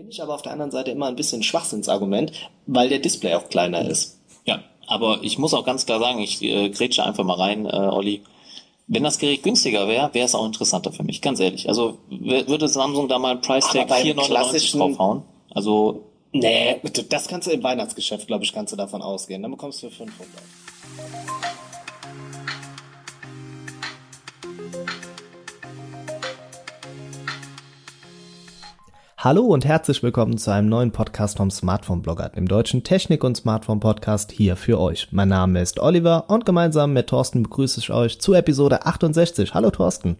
Finde ich aber auf der anderen Seite immer ein bisschen Schwachsinnsargument, weil der Display auch kleiner ist. Ja, aber ich muss auch ganz klar sagen, ich äh, grätsche einfach mal rein, äh, Olli. Wenn das Gerät günstiger wäre, wäre es auch interessanter für mich, ganz ehrlich. Also würde Samsung da mal ein Price Tag 4,99 draufhauen? Also Nee, das kannst du im Weihnachtsgeschäft, glaube ich, kannst du davon ausgehen. Dann bekommst du für 500. Hallo und herzlich willkommen zu einem neuen Podcast vom Smartphone Blogger, dem deutschen Technik- und Smartphone Podcast hier für euch. Mein Name ist Oliver und gemeinsam mit Thorsten begrüße ich euch zu Episode 68. Hallo Thorsten.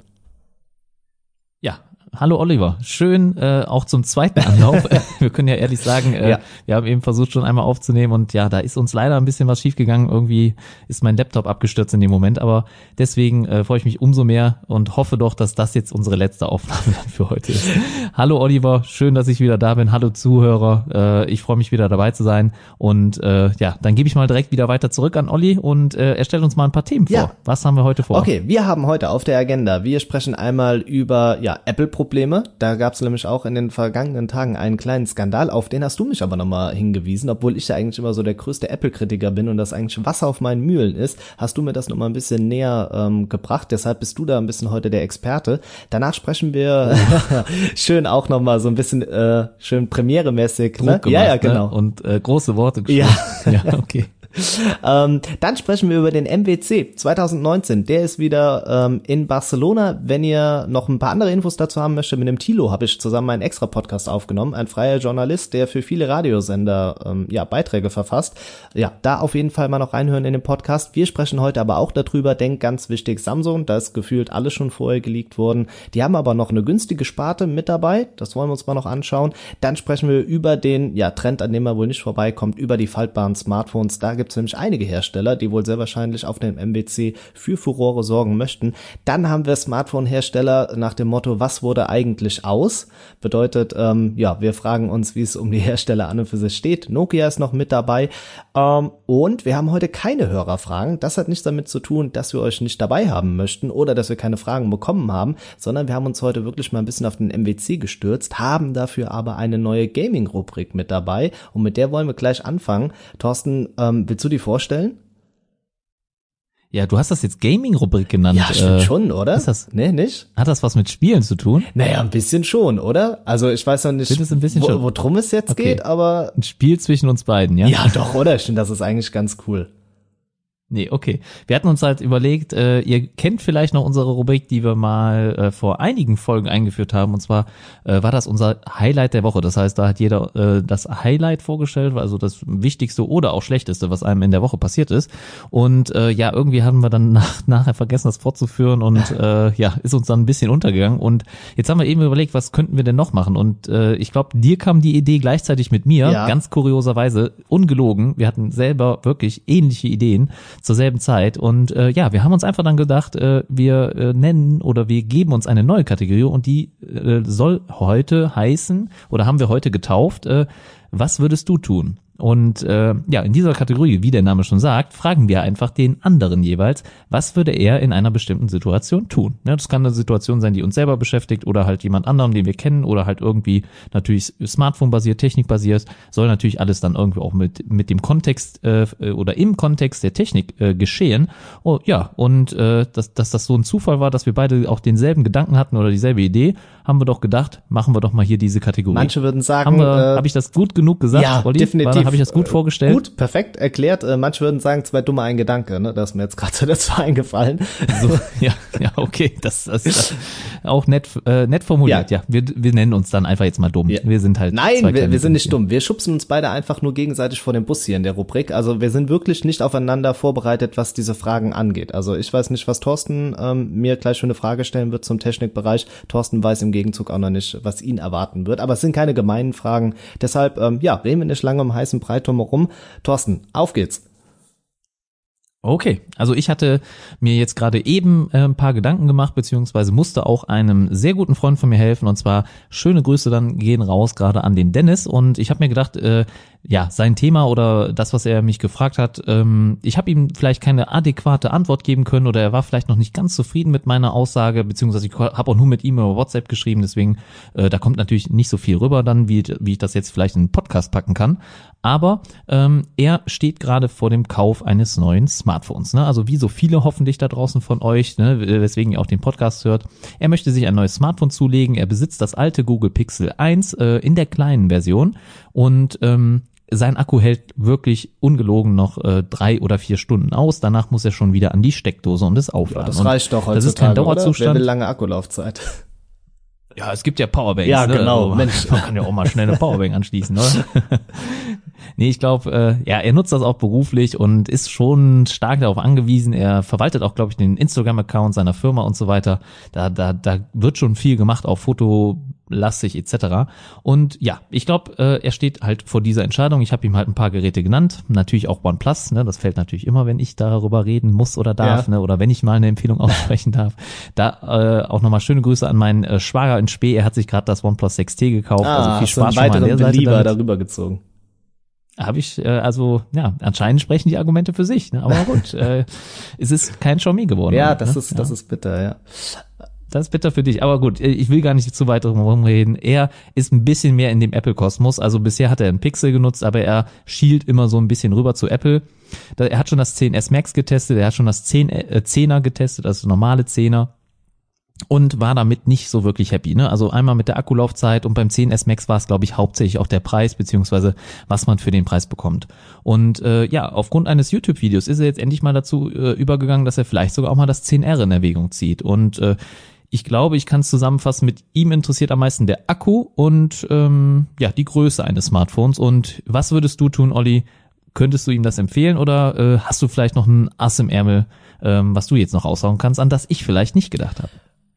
Ja, Hallo Oliver, schön äh, auch zum zweiten Anlauf. wir können ja ehrlich sagen, äh, ja. wir haben eben versucht schon einmal aufzunehmen und ja, da ist uns leider ein bisschen was schiefgegangen. Irgendwie ist mein Laptop abgestürzt in dem Moment, aber deswegen äh, freue ich mich umso mehr und hoffe doch, dass das jetzt unsere letzte Aufnahme für heute ist. Hallo Oliver, schön, dass ich wieder da bin. Hallo Zuhörer, äh, ich freue mich wieder dabei zu sein und äh, ja, dann gebe ich mal direkt wieder weiter zurück an Olli und äh, er stellt uns mal ein paar Themen vor. Ja. Was haben wir heute vor? Okay, wir haben heute auf der Agenda, wir sprechen einmal über ja Apple Probleme. Da gab es nämlich auch in den vergangenen Tagen einen kleinen Skandal, auf den hast du mich aber nochmal hingewiesen, obwohl ich ja eigentlich immer so der größte Apple-Kritiker bin und das eigentlich Wasser auf meinen Mühlen ist, hast du mir das nochmal ein bisschen näher ähm, gebracht. Deshalb bist du da ein bisschen heute der Experte. Danach sprechen wir schön auch nochmal so ein bisschen äh, schön premieremäßig. Ne? Gemacht, ja, ja, genau. Ne? Und äh, große Worte gesprochen. Ja, ja okay ähm, dann sprechen wir über den MWC 2019. Der ist wieder ähm, in Barcelona. Wenn ihr noch ein paar andere Infos dazu haben möchtet, mit dem Tilo habe ich zusammen einen extra Podcast aufgenommen. Ein freier Journalist, der für viele Radiosender ähm, ja Beiträge verfasst. Ja, da auf jeden Fall mal noch reinhören in den Podcast. Wir sprechen heute aber auch darüber. Denk ganz wichtig, Samsung, da ist gefühlt alles schon vorher geleakt worden. Die haben aber noch eine günstige Sparte mit dabei. Das wollen wir uns mal noch anschauen. Dann sprechen wir über den ja Trend, an dem er wohl nicht vorbeikommt, über die faltbaren Smartphones. Da gibt es nämlich einige Hersteller, die wohl sehr wahrscheinlich auf dem MWC für Furore sorgen möchten. Dann haben wir Smartphone-Hersteller nach dem Motto, was wurde eigentlich aus? Bedeutet, ähm, ja, wir fragen uns, wie es um die Hersteller an und für sich steht. Nokia ist noch mit dabei. Ähm, und wir haben heute keine Hörerfragen. Das hat nichts damit zu tun, dass wir euch nicht dabei haben möchten oder dass wir keine Fragen bekommen haben, sondern wir haben uns heute wirklich mal ein bisschen auf den MWC gestürzt, haben dafür aber eine neue Gaming-Rubrik mit dabei und mit der wollen wir gleich anfangen. Thorsten, ähm, willst du die vorstellen? Ja, du hast das jetzt Gaming-Rubrik genannt. Ja, stimmt äh, schon, oder? Ist das, nee, nicht? Hat das was mit Spielen zu tun? Naja, ein bisschen schon, oder? Also ich weiß noch nicht, ein bisschen wo, schon. worum es jetzt okay. geht, aber... Ein Spiel zwischen uns beiden, ja? Ja, doch, oder? Ich finde, das ist eigentlich ganz cool. Nee, okay. Wir hatten uns halt überlegt, äh, ihr kennt vielleicht noch unsere Rubrik, die wir mal äh, vor einigen Folgen eingeführt haben. Und zwar äh, war das unser Highlight der Woche. Das heißt, da hat jeder äh, das Highlight vorgestellt, also das Wichtigste oder auch Schlechteste, was einem in der Woche passiert ist. Und äh, ja, irgendwie haben wir dann nach, nachher vergessen, das fortzuführen und äh, ja, ist uns dann ein bisschen untergegangen. Und jetzt haben wir eben überlegt, was könnten wir denn noch machen? Und äh, ich glaube, dir kam die Idee gleichzeitig mit mir, ja. ganz kurioserweise, ungelogen. Wir hatten selber wirklich ähnliche Ideen zur selben Zeit. Und äh, ja, wir haben uns einfach dann gedacht, äh, wir äh, nennen oder wir geben uns eine neue Kategorie und die äh, soll heute heißen oder haben wir heute getauft, äh, was würdest du tun? Und äh, ja, in dieser Kategorie, wie der Name schon sagt, fragen wir einfach den anderen jeweils, was würde er in einer bestimmten Situation tun. Ja, das kann eine Situation sein, die uns selber beschäftigt oder halt jemand anderem, den wir kennen oder halt irgendwie natürlich Smartphone-basiert, Technik-basiert, soll natürlich alles dann irgendwie auch mit, mit dem Kontext äh, oder im Kontext der Technik äh, geschehen. Oh, ja, und äh, dass, dass das so ein Zufall war, dass wir beide auch denselben Gedanken hatten oder dieselbe Idee, haben wir doch gedacht, machen wir doch mal hier diese Kategorie. Manche würden sagen, habe äh, hab ich das gut genug gesagt? Ja, Olli? definitiv habe ich das gut äh, vorgestellt? Gut, perfekt erklärt. Äh, manche würden sagen, zwei dumme ein Gedanke, ne? Das ist mir jetzt gerade dazu eingefallen. So, ja, ja, okay. Das, das ist auch nett, äh, nett formuliert. Ja, ja wir, wir nennen uns dann einfach jetzt mal dumm. Ja. Wir sind halt. Nein, wir, wir sind nicht dumm. Wir schubsen uns beide einfach nur gegenseitig vor dem Bus hier in der Rubrik. Also wir sind wirklich nicht aufeinander vorbereitet, was diese Fragen angeht. Also ich weiß nicht, was Thorsten ähm, mir gleich für eine Frage stellen wird zum Technikbereich. Thorsten weiß im Gegenzug auch noch nicht, was ihn erwarten wird. Aber es sind keine gemeinen Fragen. Deshalb, ähm, ja, reden wir nicht lange um heißen Breit drumherum. Thorsten, auf geht's. Okay, also ich hatte mir jetzt gerade eben äh, ein paar Gedanken gemacht, beziehungsweise musste auch einem sehr guten Freund von mir helfen. Und zwar schöne Grüße dann gehen raus gerade an den Dennis. Und ich habe mir gedacht, äh, ja, sein Thema oder das, was er mich gefragt hat, ähm, ich habe ihm vielleicht keine adäquate Antwort geben können oder er war vielleicht noch nicht ganz zufrieden mit meiner Aussage, beziehungsweise ich habe auch nur mit ihm über WhatsApp geschrieben, deswegen äh, da kommt natürlich nicht so viel rüber dann, wie, wie ich das jetzt vielleicht in einen Podcast packen kann. Aber ähm, er steht gerade vor dem Kauf eines neuen Smartphones. Ne? Also wie so viele hoffentlich da draußen von euch, ne? weswegen ihr auch den Podcast hört. Er möchte sich ein neues Smartphone zulegen. Er besitzt das alte Google Pixel 1 äh, in der kleinen Version und ähm, sein Akku hält wirklich ungelogen noch äh, drei oder vier Stunden aus. Danach muss er schon wieder an die Steckdose und es aufladen. Ja, das reicht doch heutzutage, Das ist kein Dauerzustand. Wer will lange Akkulaufzeit? Ja, es gibt ja Powerbanks. Ja, ne? genau. Also, Mensch, man kann ja auch mal schnell eine Powerbank anschließen, oder? nee, ich glaube, äh, ja, er nutzt das auch beruflich und ist schon stark darauf angewiesen. Er verwaltet auch, glaube ich, den Instagram-Account seiner Firma und so weiter. Da, da, da wird schon viel gemacht, auch Foto lastig etc. Und ja, ich glaube, äh, er steht halt vor dieser Entscheidung. Ich habe ihm halt ein paar Geräte genannt, natürlich auch OnePlus, ne, das fällt natürlich immer, wenn ich darüber reden muss oder darf, ja. ne, oder wenn ich mal eine Empfehlung aussprechen darf. Da äh, auch nochmal schöne Grüße an meinen äh, Schwager in Spee, er hat sich gerade das OnePlus 6T gekauft, ah, also viel Spaß schon mal an der Seite Belieber darüber gezogen. Habe ich, äh, also ja, anscheinend sprechen die Argumente für sich, ne? aber gut, äh, es ist kein Xiaomi geworden. Ja, das ne? ist, das ist bitter, ja. Das ist bitter für dich. Aber gut, ich will gar nicht zu weit drum reden. Er ist ein bisschen mehr in dem Apple-Kosmos. Also bisher hat er einen Pixel genutzt, aber er schielt immer so ein bisschen rüber zu Apple. Er hat schon das 10S Max getestet, er hat schon das 10, äh, 10er getestet, also normale 10er und war damit nicht so wirklich happy. Ne? Also einmal mit der Akkulaufzeit und beim 10S Max war es, glaube ich, hauptsächlich auch der Preis, beziehungsweise was man für den Preis bekommt. Und äh, ja, aufgrund eines YouTube-Videos ist er jetzt endlich mal dazu äh, übergegangen, dass er vielleicht sogar auch mal das 10R in Erwägung zieht. Und äh, ich glaube, ich kann es zusammenfassen, mit ihm interessiert am meisten der Akku und ähm, ja, die Größe eines Smartphones. Und was würdest du tun, Olli? Könntest du ihm das empfehlen oder äh, hast du vielleicht noch ein Ass im Ärmel, ähm, was du jetzt noch aussagen kannst, an das ich vielleicht nicht gedacht habe?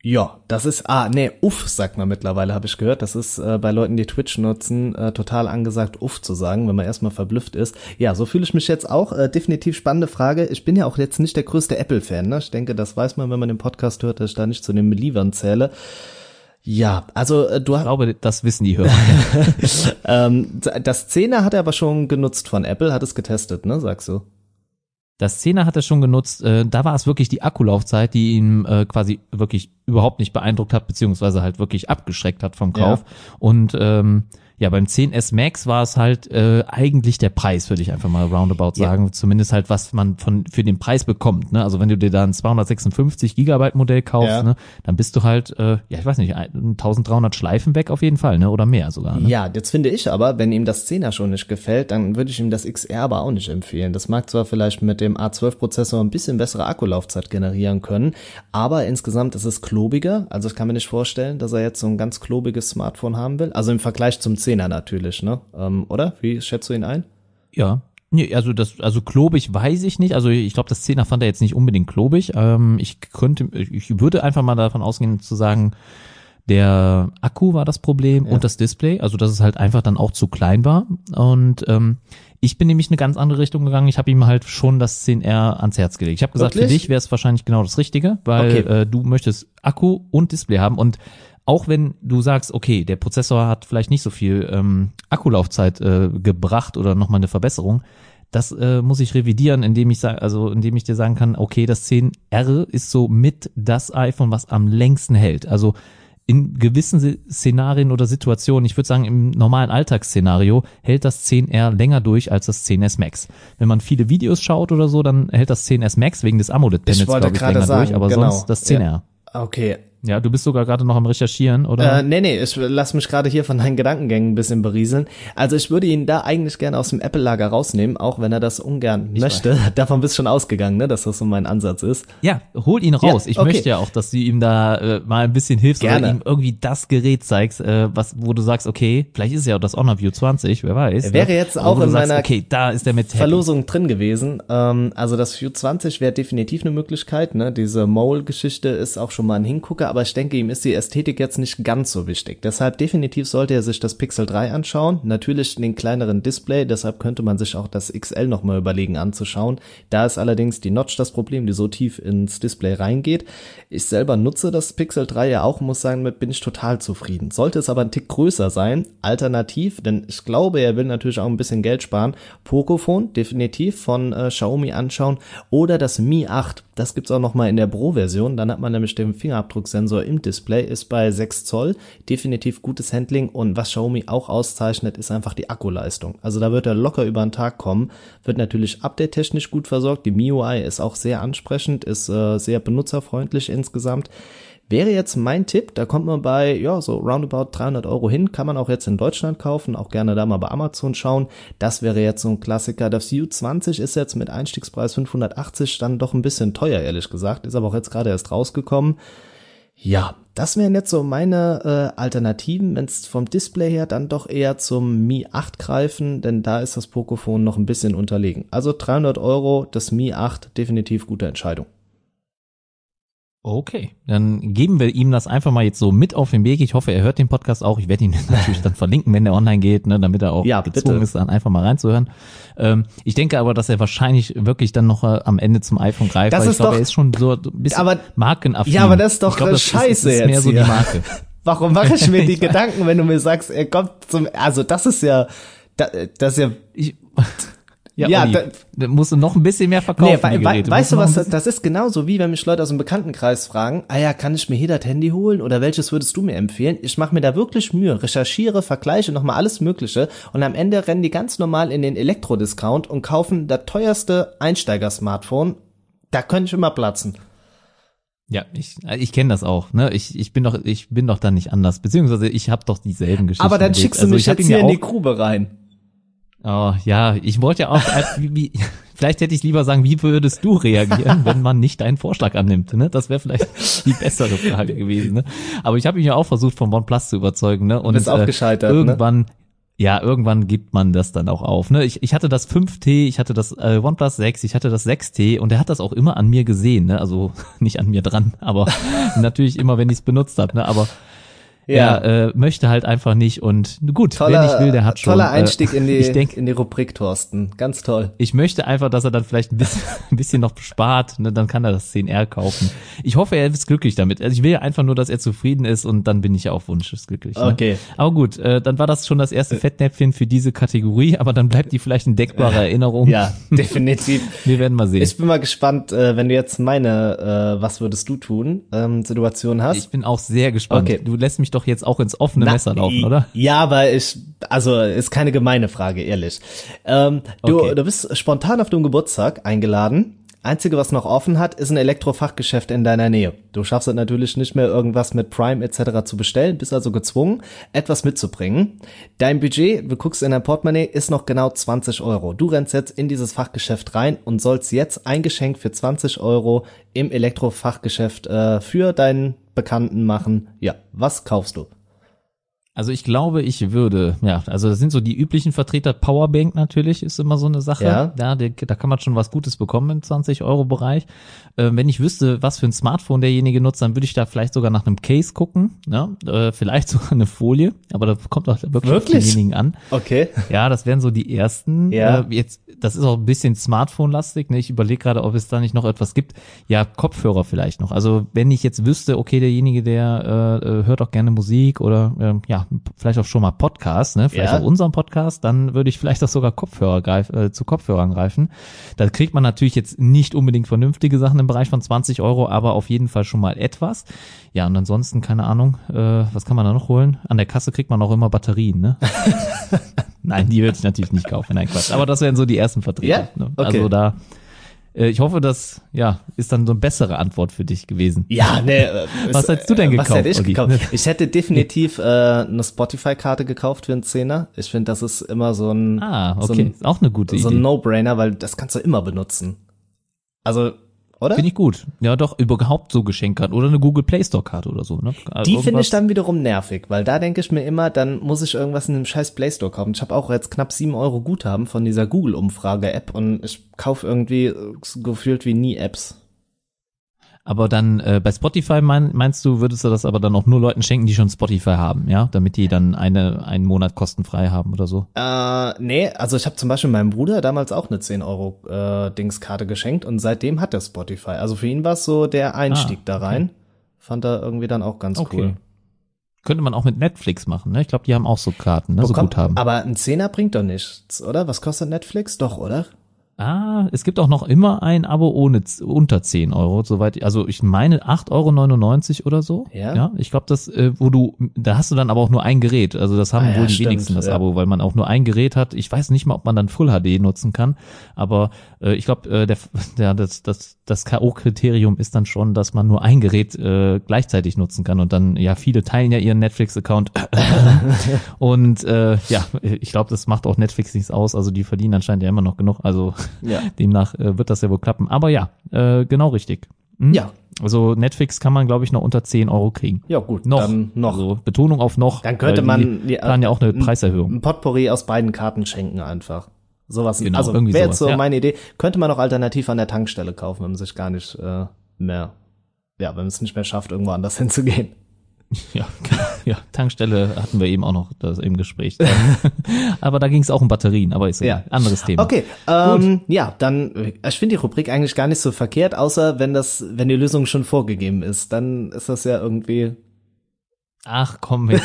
Ja, das ist, ah, nee, uff, sagt man mittlerweile, habe ich gehört. Das ist äh, bei Leuten, die Twitch nutzen, äh, total angesagt, uff zu sagen, wenn man erstmal verblüfft ist. Ja, so fühle ich mich jetzt auch. Äh, definitiv spannende Frage. Ich bin ja auch jetzt nicht der größte Apple-Fan, ne? Ich denke, das weiß man, wenn man den Podcast hört, dass ich da nicht zu den Believern zähle. Ja, also äh, du hast. Ich glaube, das wissen die Hörer. ähm, das 10er hat er aber schon genutzt von Apple, hat es getestet, ne, sagst du? Das 10er hat er schon genutzt. Äh, da war es wirklich die Akkulaufzeit, die ihn äh, quasi wirklich überhaupt nicht beeindruckt hat, beziehungsweise halt wirklich abgeschreckt hat vom Kauf. Ja. Und ähm, ja, beim 10S Max war es halt äh, eigentlich der Preis, würde ich einfach mal roundabout sagen. Ja. Zumindest halt, was man von für den Preis bekommt. Ne? Also wenn du dir da ein 256 Gigabyte Modell kaufst, ja. ne, dann bist du halt, äh, ja, ich weiß nicht, 1300 Schleifen weg auf jeden Fall, ne? Oder mehr sogar. Ne? Ja, jetzt finde ich aber, wenn ihm das 10er schon nicht gefällt, dann würde ich ihm das XR aber auch nicht empfehlen. Das mag zwar vielleicht mit dem A12-Prozessor ein bisschen bessere Akkulaufzeit generieren können, aber insgesamt ist es klobiger. Also ich kann mir nicht vorstellen, dass er jetzt so ein ganz klobiges Smartphone haben will. Also im Vergleich zum 10er natürlich, ne? Ähm, oder? Wie schätzt du ihn ein? Ja. Nee, also das, also klobig weiß ich nicht. Also ich glaube, das 10er fand er jetzt nicht unbedingt klobig. Ähm, ich könnte, ich würde einfach mal davon ausgehen zu sagen, der Akku war das Problem ja. und das Display, also dass es halt einfach dann auch zu klein war. Und ähm, ich bin nämlich eine ganz andere Richtung gegangen. Ich habe ihm halt schon das 10R ans Herz gelegt. Ich habe gesagt, Wirklich? für dich wäre es wahrscheinlich genau das Richtige, weil okay. äh, du möchtest Akku und Display haben und auch wenn du sagst, okay, der Prozessor hat vielleicht nicht so viel ähm, Akkulaufzeit äh, gebracht oder nochmal eine Verbesserung, das äh, muss ich revidieren, indem ich sage, also indem ich dir sagen kann, okay, das 10R ist so mit das iPhone, was am längsten hält. Also in gewissen Szenarien oder Situationen, ich würde sagen im normalen Alltagsszenario, hält das 10R länger durch als das 10S Max. Wenn man viele Videos schaut oder so, dann hält das 10S Max wegen des AMOLED-Panels, glaube ich, länger sagen, durch, aber genau. sonst das 10R. Ja. Okay, ja, du bist sogar gerade noch am Recherchieren, oder? Äh, nee, nee, ich lass mich gerade hier von deinen Gedankengängen ein bisschen berieseln. Also ich würde ihn da eigentlich gerne aus dem Apple-Lager rausnehmen, auch wenn er das ungern ich möchte. Weiß. Davon bist du schon ausgegangen, ne, dass das so mein Ansatz ist. Ja, hol ihn raus. Ja, ich möchte ja auch, dass du ihm da äh, mal ein bisschen hilfst gerne. oder ihm irgendwie das Gerät zeigst, äh, was, wo du sagst, okay, vielleicht ist es ja auch das Honor View 20, wer weiß. Er wäre ne? jetzt auch in sagst, meiner okay, da ist der mit Verlosung happy. drin gewesen. Ähm, also das View 20 wäre definitiv eine Möglichkeit, ne? Diese Mole-Geschichte ist auch schon mal ein Hingucker, aber ich denke, ihm ist die Ästhetik jetzt nicht ganz so wichtig. Deshalb definitiv sollte er sich das Pixel 3 anschauen. Natürlich den kleineren Display, deshalb könnte man sich auch das XL nochmal überlegen anzuschauen. Da ist allerdings die Notch das Problem, die so tief ins Display reingeht. Ich selber nutze das Pixel 3 ja auch, muss sagen, mit bin ich total zufrieden. Sollte es aber ein Tick größer sein, alternativ, denn ich glaube, er will natürlich auch ein bisschen Geld sparen, Pocophone definitiv von äh, Xiaomi anschauen oder das Mi 8. Das gibt's auch noch mal in der Pro-Version. Dann hat man nämlich den Fingerabdrucksensor im Display, ist bei 6 Zoll. Definitiv gutes Handling und was Xiaomi auch auszeichnet, ist einfach die Akkuleistung. Also da wird er locker über den Tag kommen. Wird natürlich update-technisch gut versorgt. Die MIUI ist auch sehr ansprechend, ist äh, sehr benutzerfreundlich insgesamt. Wäre jetzt mein Tipp, da kommt man bei, ja, so roundabout 300 Euro hin, kann man auch jetzt in Deutschland kaufen, auch gerne da mal bei Amazon schauen. Das wäre jetzt so ein Klassiker. Das U20 ist jetzt mit Einstiegspreis 580 dann doch ein bisschen teuer, ehrlich gesagt, ist aber auch jetzt gerade erst rausgekommen. Ja, das wären jetzt so meine äh, Alternativen, wenn es vom Display her dann doch eher zum Mi 8 greifen, denn da ist das Pocophone noch ein bisschen unterlegen. Also 300 Euro, das Mi 8, definitiv gute Entscheidung. Okay, dann geben wir ihm das einfach mal jetzt so mit auf den Weg. Ich hoffe, er hört den Podcast auch. Ich werde ihn natürlich dann verlinken, wenn er online geht, ne, damit er auch ja, gezwungen bitte. ist, dann einfach mal reinzuhören. Ähm, ich denke aber, dass er wahrscheinlich wirklich dann noch äh, am Ende zum iPhone greift, das weil ich glaube, er ist schon so ein bisschen aber, markenaffin. Ja, aber das ist doch glaub, das scheiße ist, ist jetzt mehr so die Marke. Warum mache ich mir die Gedanken, wenn du mir sagst, er kommt zum, also das ist ja, das, ist ja, ich, ja, ja da, da musst du noch ein bisschen mehr verkaufen. Nee, we, we, weißt du was, das ist genauso wie wenn mich Leute aus dem Bekanntenkreis fragen, ah ja, kann ich mir hier das Handy holen oder welches würdest du mir empfehlen? Ich mache mir da wirklich Mühe, recherchiere, vergleiche nochmal alles Mögliche und am Ende rennen die ganz normal in den Elektrodiscount und kaufen das teuerste Einsteiger-Smartphone. Da könnte ich immer platzen. Ja, ich, ich kenne das auch. Ne? Ich, ich bin doch, ich bin doch da nicht anders. Beziehungsweise ich habe doch dieselben Geschichten. Aber dann schickst du also mich jetzt hier in die Grube rein. Oh, ja, ich wollte ja auch, äh, wie, wie, vielleicht hätte ich lieber sagen, wie würdest du reagieren, wenn man nicht deinen Vorschlag annimmt? Ne? Das wäre vielleicht die bessere Frage gewesen. Ne? Aber ich habe mich ja auch versucht, von OnePlus zu überzeugen. Ne? Und ist auch äh, gescheitert. Ne? Irgendwann, ne? ja, irgendwann gibt man das dann auch auf. Ne? Ich, ich hatte das 5T, ich hatte das äh, OnePlus 6, ich hatte das 6T und der hat das auch immer an mir gesehen. Ne? Also nicht an mir dran, aber natürlich immer, wenn ich es benutzt habe. Ne? Aber ja. Er äh, möchte halt einfach nicht und gut, toller, wer nicht will, der hat schon. Toller äh, Einstieg äh, in die denk, in die Rubrik Thorsten, ganz toll. Ich möchte einfach, dass er dann vielleicht ein bisschen, ein bisschen noch spart, ne, dann kann er das 10R kaufen. Ich hoffe, er ist glücklich damit. Also ich will ja einfach nur, dass er zufrieden ist und dann bin ich ja auch wunschesglücklich. Ne? Okay. Aber gut, äh, dann war das schon das erste äh. Fettnäpfchen für diese Kategorie, aber dann bleibt die vielleicht eine deckbare Erinnerung. Ja, definitiv. Wir werden mal sehen. Ich bin mal gespannt, äh, wenn du jetzt meine, äh, was würdest du tun, ähm, Situation hast. Ich bin auch sehr gespannt. Okay. Du lässt mich doch jetzt auch ins offene Na, Messer laufen, oder? Ja, aber ich, also ist keine gemeine Frage, ehrlich. Ähm, du, okay. du bist spontan auf dem Geburtstag eingeladen. Einzige, was noch offen hat, ist ein Elektrofachgeschäft in deiner Nähe. Du schaffst es natürlich nicht mehr, irgendwas mit Prime etc. zu bestellen, bist also gezwungen, etwas mitzubringen. Dein Budget, du guckst in dein Portemonnaie, ist noch genau 20 Euro. Du rennst jetzt in dieses Fachgeschäft rein und sollst jetzt ein Geschenk für 20 Euro im Elektrofachgeschäft äh, für deinen Bekannten machen. Ja, was kaufst du? Also ich glaube, ich würde, ja, also das sind so die üblichen Vertreter. Powerbank natürlich ist immer so eine Sache. Ja, ja die, da kann man schon was Gutes bekommen im 20-Euro-Bereich. Äh, wenn ich wüsste, was für ein Smartphone derjenige nutzt, dann würde ich da vielleicht sogar nach einem Case gucken. Ne? Äh, vielleicht sogar eine Folie, aber da kommt auch wirklich, wirklich? auf denjenigen an. Okay. Ja, das wären so die ersten. Ja. Äh, jetzt, das ist auch ein bisschen Smartphone-lastig. Ne? Ich überlege gerade, ob es da nicht noch etwas gibt. Ja, Kopfhörer vielleicht noch. Also wenn ich jetzt wüsste, okay, derjenige, der äh, äh hört auch gerne Musik oder äh, vielleicht auch schon mal Podcast, ne? vielleicht ja. auch unseren Podcast, dann würde ich vielleicht auch sogar Kopfhörer greifen, äh, zu Kopfhörern greifen. Da kriegt man natürlich jetzt nicht unbedingt vernünftige Sachen im Bereich von 20 Euro, aber auf jeden Fall schon mal etwas. Ja, und ansonsten, keine Ahnung, äh, was kann man da noch holen? An der Kasse kriegt man auch immer Batterien, ne? Nein, die würde ich natürlich nicht kaufen, nein Quatsch. Aber das wären so die ersten Vertreter. Ja? Ne? Okay. Also da ich hoffe, das ja ist dann so eine bessere Antwort für dich gewesen. Ja, ne. was hättest du denn gekauft? Was hätte ich gekauft? Ich hätte definitiv äh, eine Spotify-Karte gekauft für einen Zehner. Ich finde, das ist immer so ein. Ah, okay, so ein, auch eine gute. So ein No-Brainer, weil das kannst du immer benutzen. Also oder? Finde ich gut. Ja, doch, überhaupt so Geschenkkarten oder eine Google Play Store Karte oder so. Ne? Also die finde ich dann wiederum nervig, weil da denke ich mir immer, dann muss ich irgendwas in einem scheiß Play Store kaufen. Ich habe auch jetzt knapp sieben Euro Guthaben von dieser Google-Umfrage-App und ich kaufe irgendwie gefühlt wie nie Apps. Aber dann äh, bei Spotify mein, meinst du, würdest du das aber dann auch nur Leuten schenken, die schon Spotify haben, ja, damit die dann eine einen Monat kostenfrei haben oder so? Äh, nee, also ich habe zum Beispiel meinem Bruder damals auch eine 10 Euro äh, Dingskarte geschenkt und seitdem hat er Spotify. Also für ihn war es so der Einstieg ah, da rein. Okay. Fand er irgendwie dann auch ganz okay. cool. Könnte man auch mit Netflix machen, ne? Ich glaube, die haben auch so Karten, ne? Bekommt, so gut haben. Aber ein Zehner bringt doch nichts, oder? Was kostet Netflix? Doch, oder? Ah, es gibt auch noch immer ein Abo ohne unter 10 Euro, soweit, also ich meine 8,99 Euro oder so. Ja. ja ich glaube, das, äh, wo du, da hast du dann aber auch nur ein Gerät. Also das haben ah, wohl ja, die stimmt, wenigsten das ja. Abo, weil man auch nur ein Gerät hat. Ich weiß nicht mal, ob man dann Full HD nutzen kann, aber äh, ich glaube, äh, der, der, das, das, das K.O.-Kriterium ist dann schon, dass man nur ein Gerät äh, gleichzeitig nutzen kann und dann, ja, viele teilen ja ihren Netflix-Account und äh, ja, ich glaube, das macht auch Netflix nichts aus. Also die verdienen anscheinend ja immer noch genug. Also ja. Demnach äh, wird das ja wohl klappen. Aber ja, äh, genau richtig. Hm? Ja. Also Netflix kann man, glaube ich, noch unter 10 Euro kriegen. Ja, gut. Noch. Dann noch. Also Betonung auf noch. Dann könnte man die planen ja auch eine Preiserhöhung. Ein Potpourri aus beiden Karten schenken einfach. Sowas. Genau, also wäre jetzt so ja. meine Idee. Könnte man auch alternativ an der Tankstelle kaufen, wenn man sich gar nicht äh, mehr, ja, wenn man es nicht mehr schafft, irgendwo anders hinzugehen. Ja, ja, Tankstelle hatten wir eben auch noch das im Gespräch. aber da ging es auch um Batterien, aber ist ja ein anderes Thema. Okay, ähm, ja, dann ich finde die Rubrik eigentlich gar nicht so verkehrt, außer wenn das, wenn die Lösung schon vorgegeben ist, dann ist das ja irgendwie. Ach komm mit.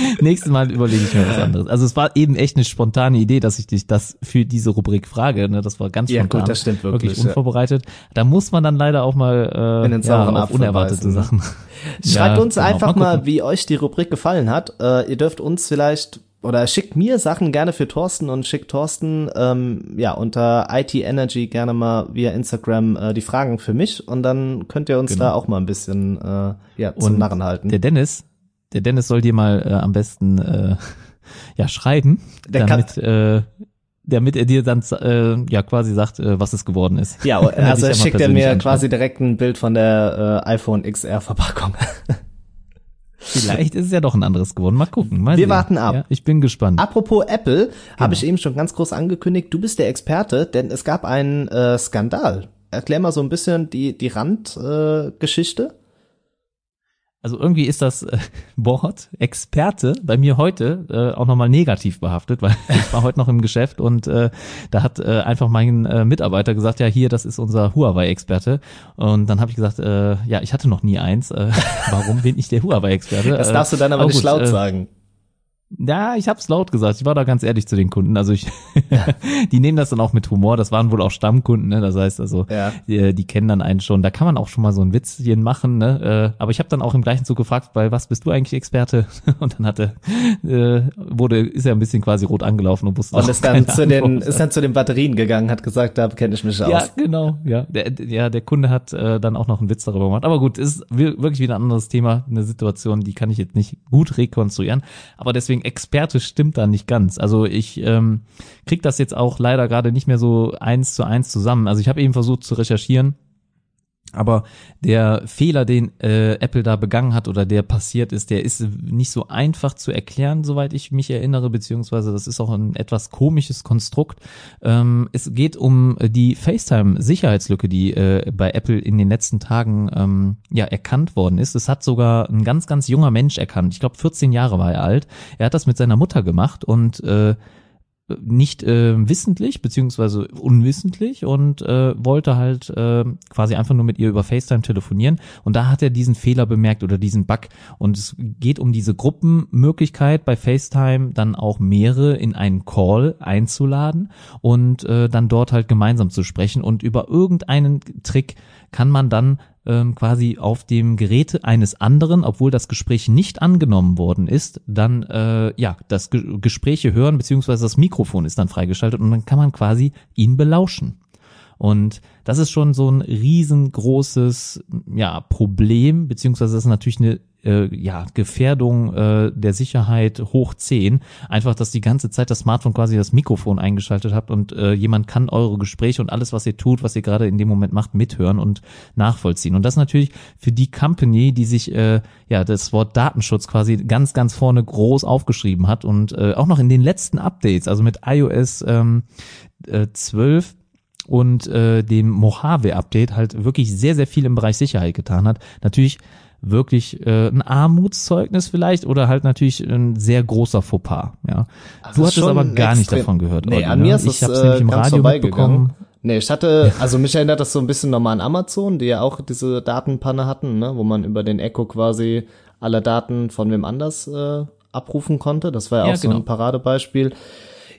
Nächstes Mal überlege ich mir was anderes. Also es war eben echt eine spontane Idee, dass ich dich das für diese Rubrik frage. Ne? Das war ganz spontan. Ja, gut, das stimmt wirklich. Wirklich unvorbereitet. Ja. Da muss man dann leider auch mal äh, ja, auf unerwartete ne? Sachen. Schreibt ja, uns genau. einfach mal, mal, wie euch die Rubrik gefallen hat. Äh, ihr dürft uns vielleicht oder schickt mir Sachen gerne für Thorsten und schickt Thorsten ähm, ja unter IT Energy gerne mal via Instagram äh, die Fragen für mich und dann könnt ihr uns genau. da auch mal ein bisschen äh, ja zum und Narren halten. Der Dennis, der Dennis soll dir mal äh, am besten äh, ja schreiben, der damit äh, damit er dir dann äh, ja quasi sagt, äh, was es geworden ist. Ja, also er schickt er mir quasi direkt ein Bild von der äh, iPhone XR Verpackung. Vielleicht ist es ja doch ein anderes geworden. Mal gucken. Mal Wir sehen. warten ab. Ja, ich bin gespannt. Apropos Apple, genau. habe ich eben schon ganz groß angekündigt, du bist der Experte, denn es gab einen äh, Skandal. Erklär mal so ein bisschen die, die Randgeschichte. Äh, Geschichte. Also irgendwie ist das äh, Wort Experte bei mir heute äh, auch nochmal negativ behaftet, weil ich war heute noch im Geschäft und äh, da hat äh, einfach mein äh, Mitarbeiter gesagt, ja hier, das ist unser Huawei-Experte. Und dann habe ich gesagt, äh, ja, ich hatte noch nie eins. Äh, warum bin ich der Huawei-Experte? Das darfst du dann aber, aber nicht gut, laut äh, sagen. Ja, ich hab's laut gesagt. Ich war da ganz ehrlich zu den Kunden. Also ich, ja. die nehmen das dann auch mit Humor. Das waren wohl auch Stammkunden. Ne? Das heißt also, ja. die, die, kennen dann einen schon. Da kann man auch schon mal so ein Witzchen machen. Ne? Äh, aber ich habe dann auch im gleichen Zug gefragt, bei was bist du eigentlich Experte? Und dann hatte, äh, wurde, ist er ein bisschen quasi rot angelaufen und wusste. Und ist dann zu den, ist dann zu den Batterien gegangen, hat gesagt, da kenne ich mich aus. Ja, genau. Ja, der, ja, der Kunde hat äh, dann auch noch einen Witz darüber gemacht. Aber gut, ist wirklich wieder ein anderes Thema, eine Situation, die kann ich jetzt nicht gut rekonstruieren. Aber deswegen Experte stimmt da nicht ganz. Also ich ähm, krieg das jetzt auch leider gerade nicht mehr so eins zu eins zusammen. Also ich habe eben versucht zu recherchieren aber der Fehler, den äh, Apple da begangen hat oder der passiert ist, der ist nicht so einfach zu erklären, soweit ich mich erinnere, beziehungsweise das ist auch ein etwas komisches Konstrukt. Ähm, es geht um die FaceTime-Sicherheitslücke, die äh, bei Apple in den letzten Tagen ähm, ja erkannt worden ist. Es hat sogar ein ganz, ganz junger Mensch erkannt. Ich glaube, 14 Jahre war er alt. Er hat das mit seiner Mutter gemacht und äh, nicht äh, wissentlich beziehungsweise unwissentlich und äh, wollte halt äh, quasi einfach nur mit ihr über FaceTime telefonieren. Und da hat er diesen Fehler bemerkt oder diesen Bug. Und es geht um diese Gruppenmöglichkeit bei FaceTime dann auch mehrere in einen Call einzuladen und äh, dann dort halt gemeinsam zu sprechen. Und über irgendeinen Trick kann man dann ähm, quasi auf dem Gerät eines anderen, obwohl das Gespräch nicht angenommen worden ist, dann äh, ja das Ge Gespräche hören beziehungsweise das Mikrofon ist dann freigeschaltet und dann kann man quasi ihn belauschen. Und das ist schon so ein riesengroßes ja, Problem, beziehungsweise das ist natürlich eine äh, ja, Gefährdung äh, der Sicherheit hoch 10. Einfach, dass die ganze Zeit das Smartphone quasi das Mikrofon eingeschaltet habt und äh, jemand kann eure Gespräche und alles, was ihr tut, was ihr gerade in dem Moment macht, mithören und nachvollziehen. Und das natürlich für die Company, die sich äh, ja das Wort Datenschutz quasi ganz, ganz vorne groß aufgeschrieben hat und äh, auch noch in den letzten Updates, also mit iOS ähm, äh, 12 und äh, dem Mojave-Update halt wirklich sehr, sehr viel im Bereich Sicherheit getan hat. Natürlich wirklich äh, ein Armutszeugnis vielleicht oder halt natürlich ein sehr großer Fauxpas. Ja. Also du hattest aber gar nicht davon gehört. Nee, Olli, an mir ne? ist ich es hab's äh, nämlich im Radio mitbekommen. Nee, ich hatte, also mich erinnert das so ein bisschen nochmal an Amazon, die ja auch diese Datenpanne hatten, ne, wo man über den Echo quasi alle Daten von wem anders äh, abrufen konnte. Das war ja, Ja, auch so genau. ein Paradebeispiel.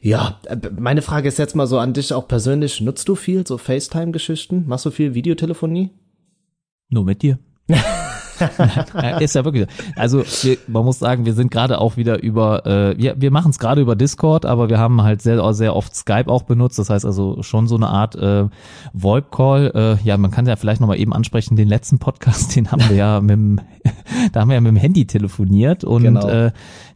Ja, äh, meine Frage ist jetzt mal so an dich auch persönlich. Nutzt du viel so FaceTime-Geschichten? Machst du viel Videotelefonie? Nur mit dir. Ist ja wirklich. so. Also wir, man muss sagen, wir sind gerade auch wieder über, äh, wir, wir machen es gerade über Discord, aber wir haben halt sehr, sehr oft Skype auch benutzt. Das heißt also schon so eine Art äh, VoIP-Call. Äh, ja, man kann ja vielleicht nochmal eben ansprechen, den letzten Podcast, den haben wir ja mit dem, da haben wir ja mit dem Handy telefoniert und Genau. äh,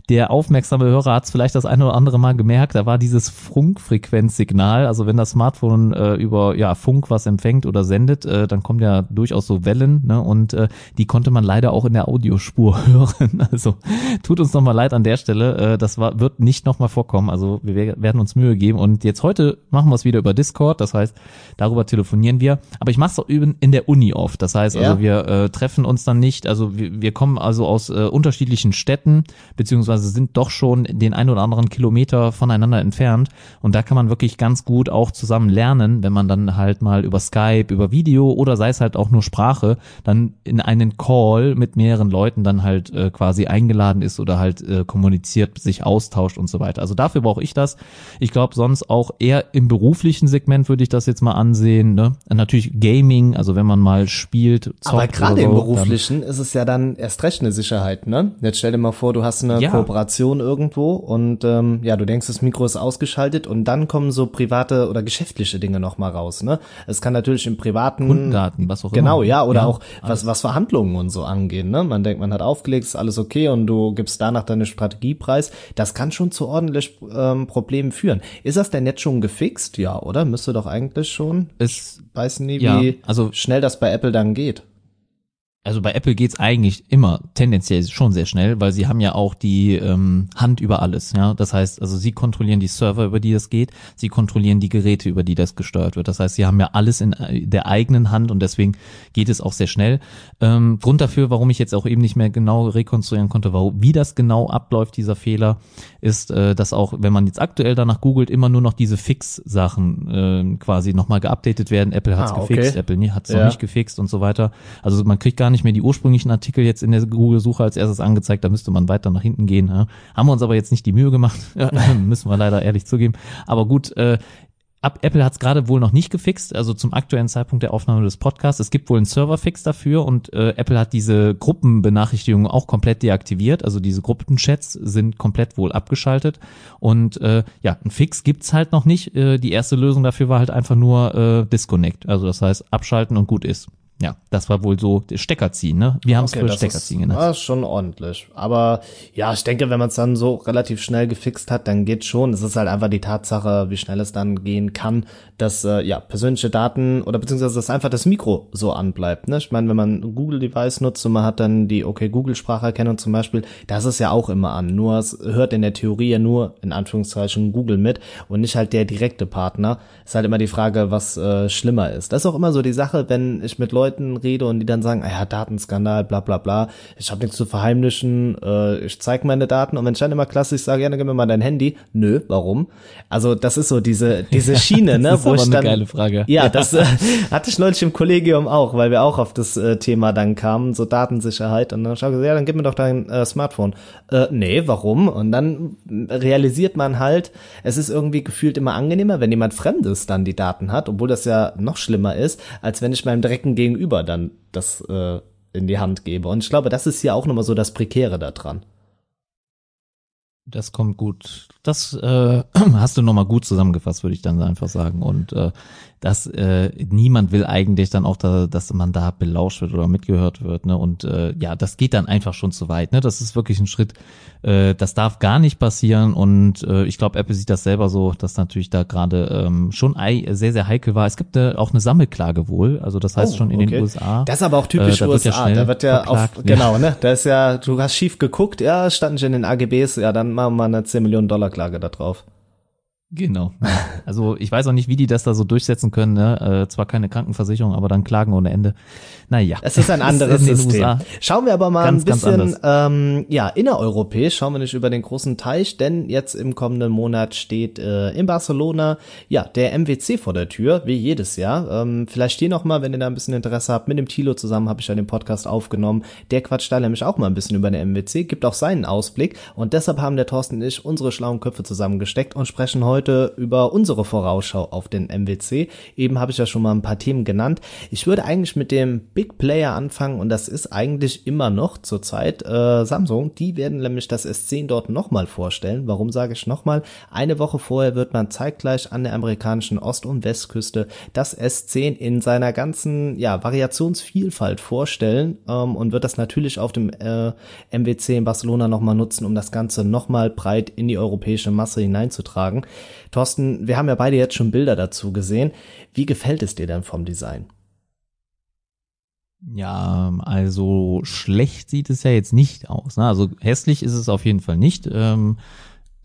der aufmerksame Hörer hat es vielleicht das eine oder andere Mal gemerkt, da war dieses Funkfrequenzsignal, also wenn das Smartphone äh, über ja, Funk was empfängt oder sendet, äh, dann kommen ja durchaus so Wellen ne, und äh, die konnte man leider auch in der Audiospur hören. Also tut uns nochmal leid an der Stelle, äh, das war, wird nicht nochmal vorkommen, also wir we- werden uns Mühe geben und jetzt heute machen wir es wieder über Discord, das heißt, darüber telefonieren wir, aber ich mache es auch eben in der Uni oft, das heißt also Ja. wir äh, treffen uns dann nicht, also wir, wir kommen also aus äh, unterschiedlichen Städten, beziehungsweise sind doch schon den ein oder anderen Kilometer voneinander entfernt und da kann man wirklich ganz gut auch zusammen lernen, wenn man dann halt mal über Skype, über Video oder sei es halt auch nur Sprache, dann in einen Call mit mehreren Leuten dann halt äh, quasi eingeladen ist oder halt äh, kommuniziert, sich austauscht und so weiter. Also dafür brauche ich das. Ich glaube sonst auch eher im beruflichen Segment würde ich das jetzt mal ansehen. Ne? Natürlich Gaming, also wenn man mal spielt. Aber zockt gerade oder im so, beruflichen ist es ja dann erst recht eine Sicherheit, ne? Jetzt stell dir mal vor, du hast eine Ja. Kooperation irgendwo und ähm, ja, du denkst, das Mikro ist ausgeschaltet und dann kommen so private oder geschäftliche Dinge noch mal raus, ne? Es kann natürlich im privaten Kundendaten, was auch immer. Genau, ja, oder auch was, was Verhandlungen und so angehen, ne? Man denkt, man hat aufgelegt, ist alles okay und du gibst danach deine Strategiepreis. Das kann schon zu ordentlich ähm, Problemen führen. Ist das denn jetzt schon gefixt? Ja, oder? Müsste doch eigentlich schon. Es Weiß nie, Ja, wie also- schnell das bei Apple dann geht. Also bei Apple geht's eigentlich immer tendenziell schon sehr schnell, weil sie haben ja auch die ähm, Hand über alles. Ja, das heißt, also sie kontrollieren die Server, über die das geht, sie kontrollieren die Geräte, über die das gesteuert wird. Das heißt, sie haben ja alles in äh, der eigenen Hand und deswegen geht es auch sehr schnell. Ähm, Grund dafür, warum ich jetzt auch eben nicht mehr genau rekonstruieren konnte, warum, wie das genau abläuft, dieser Fehler, ist, äh, dass auch, wenn man jetzt aktuell danach googelt, immer nur noch diese Fix-Sachen äh, quasi nochmal geupdatet werden. Apple hat's Ah, okay. gefixt, Apple nee, hat's Ja. noch nicht gefixt und so weiter. Also man kriegt gar nicht mehr die ursprünglichen Artikel jetzt in der Google-Suche als erstes angezeigt, da müsste man weiter nach hinten gehen. Ja. Haben wir uns aber jetzt nicht die Mühe gemacht, müssen wir leider ehrlich zugeben. Aber gut, äh, Apple hat es gerade wohl noch nicht gefixt, also zum aktuellen Zeitpunkt der Aufnahme des Podcasts. Es gibt wohl einen Serverfix dafür und äh, Apple hat diese Gruppenbenachrichtigungen auch komplett deaktiviert. Also diese Gruppenchats sind komplett wohl abgeschaltet. Und äh, ja, ein Fix gibt's halt noch nicht. Äh, die erste Lösung dafür war halt einfach nur äh, Disconnect. Also das heißt abschalten und gut ist. Ja, das war wohl so der Stecker ziehen, ne? Wir haben es Okay, früher das Stecker ist, ziehen genannt. Das ist schon ordentlich. Aber ja, ich denke, wenn man es dann so relativ schnell gefixt hat, dann geht's schon. Es ist halt einfach die Tatsache, wie schnell es dann gehen kann, dass äh, ja persönliche Daten oder beziehungsweise dass einfach das Mikro so anbleibt. Ne? Ich meine, wenn man ein Google-Device nutzt und man hat dann die okay Google-Spracherkennung zum Beispiel, das ist ja auch immer an. Nur es hört in der Theorie ja nur in Anführungszeichen Google mit und nicht halt der direkte Partner. Ist halt immer die Frage, was äh, schlimmer ist. Das ist auch immer so die Sache, wenn ich mit Leuten rede und die dann sagen, ah ja, Datenskandal, bla bla bla, ich habe nichts zu verheimlichen, äh, ich zeig meine Daten und wenn ich dann immer klassisch sage, ja, dann gib mir mal dein Handy, nö, warum? Also das ist so diese diese Schiene, ne, Das ist wo ich eine dann geile Frage. Ja, das äh, hatte ich neulich im Kollegium auch, weil wir auch auf das äh, Thema dann kamen, so Datensicherheit und dann habe ich gesagt, ja, dann gib mir doch dein äh, Smartphone. Äh, nee, warum? Und dann realisiert man halt, es ist irgendwie gefühlt immer angenehmer, wenn jemand Fremdes dann die Daten hat, obwohl das ja noch schlimmer ist, als wenn ich meinem direkten Gegenüber dann das äh, in die Hand gebe. Und ich glaube, das ist hier auch nochmal so das Prekäre daran. Das kommt gut. Das äh, hast du nochmal gut zusammengefasst, würde ich dann einfach sagen. Und äh, dass äh, niemand will eigentlich dann auch, da, dass man da belauscht wird oder mitgehört wird. Ne? Und äh, ja, das geht dann einfach schon zu weit. Ne? Das ist wirklich ein Schritt, äh, das darf gar nicht passieren. Und äh, ich glaube, Apple sieht das selber so, dass natürlich da gerade ähm, schon sehr, sehr heikel war. Es gibt äh, auch eine Sammelklage wohl. Also das heißt Oh, schon in okay. den USA. Das ist aber auch typisch Äh, da wird ja USA. schnell da wird ja auf, verklagt, ja. genau, ne? Da ist ja, du hast schief geguckt, ja, stand nicht in den AGBs, ja, dann machen wir eine 10 Millionen Dollar Klage da. Genau. Also ich weiß auch nicht, wie die das da so durchsetzen können. Ne? Äh, zwar keine Krankenversicherung, aber dann klagen ohne Ende. Naja. Es ist ein anderes ist System. Schauen wir aber mal ganz, ein bisschen ähm, ja innereuropäisch. Schauen wir nicht über den großen Teich, denn jetzt im kommenden Monat steht äh, in Barcelona ja der MWC vor der Tür, wie jedes Jahr. Ähm, vielleicht hier noch mal, wenn ihr da ein bisschen Interesse habt. Mit dem Tilo zusammen habe ich ja den Podcast aufgenommen. Der quatscht da nämlich auch mal ein bisschen über den MWC, gibt auch seinen Ausblick und deshalb haben der Thorsten und ich unsere schlauen Köpfe zusammengesteckt und sprechen heute heute über unsere Vorausschau auf den MWC. Eben habe ich ja schon mal ein paar Themen genannt. Ich würde eigentlich mit dem Big Player anfangen und das ist eigentlich immer noch zurzeit äh, Samsung. Die werden nämlich das S10 dort nochmal vorstellen. Warum sage ich nochmal? Eine Woche vorher wird man zeitgleich an der amerikanischen Ost- und Westküste das S10 in seiner ganzen ja, Variationsvielfalt vorstellen ähm, und wird das natürlich auf dem äh, MWC in Barcelona nochmal nutzen, um das Ganze nochmal breit in die europäische Masse hineinzutragen. Thorsten, wir haben ja beide jetzt schon Bilder dazu gesehen. Wie gefällt es dir denn vom Design? Ja, also schlecht sieht es ja jetzt nicht aus. Ne? Also hässlich ist es auf jeden Fall nicht. Ähm,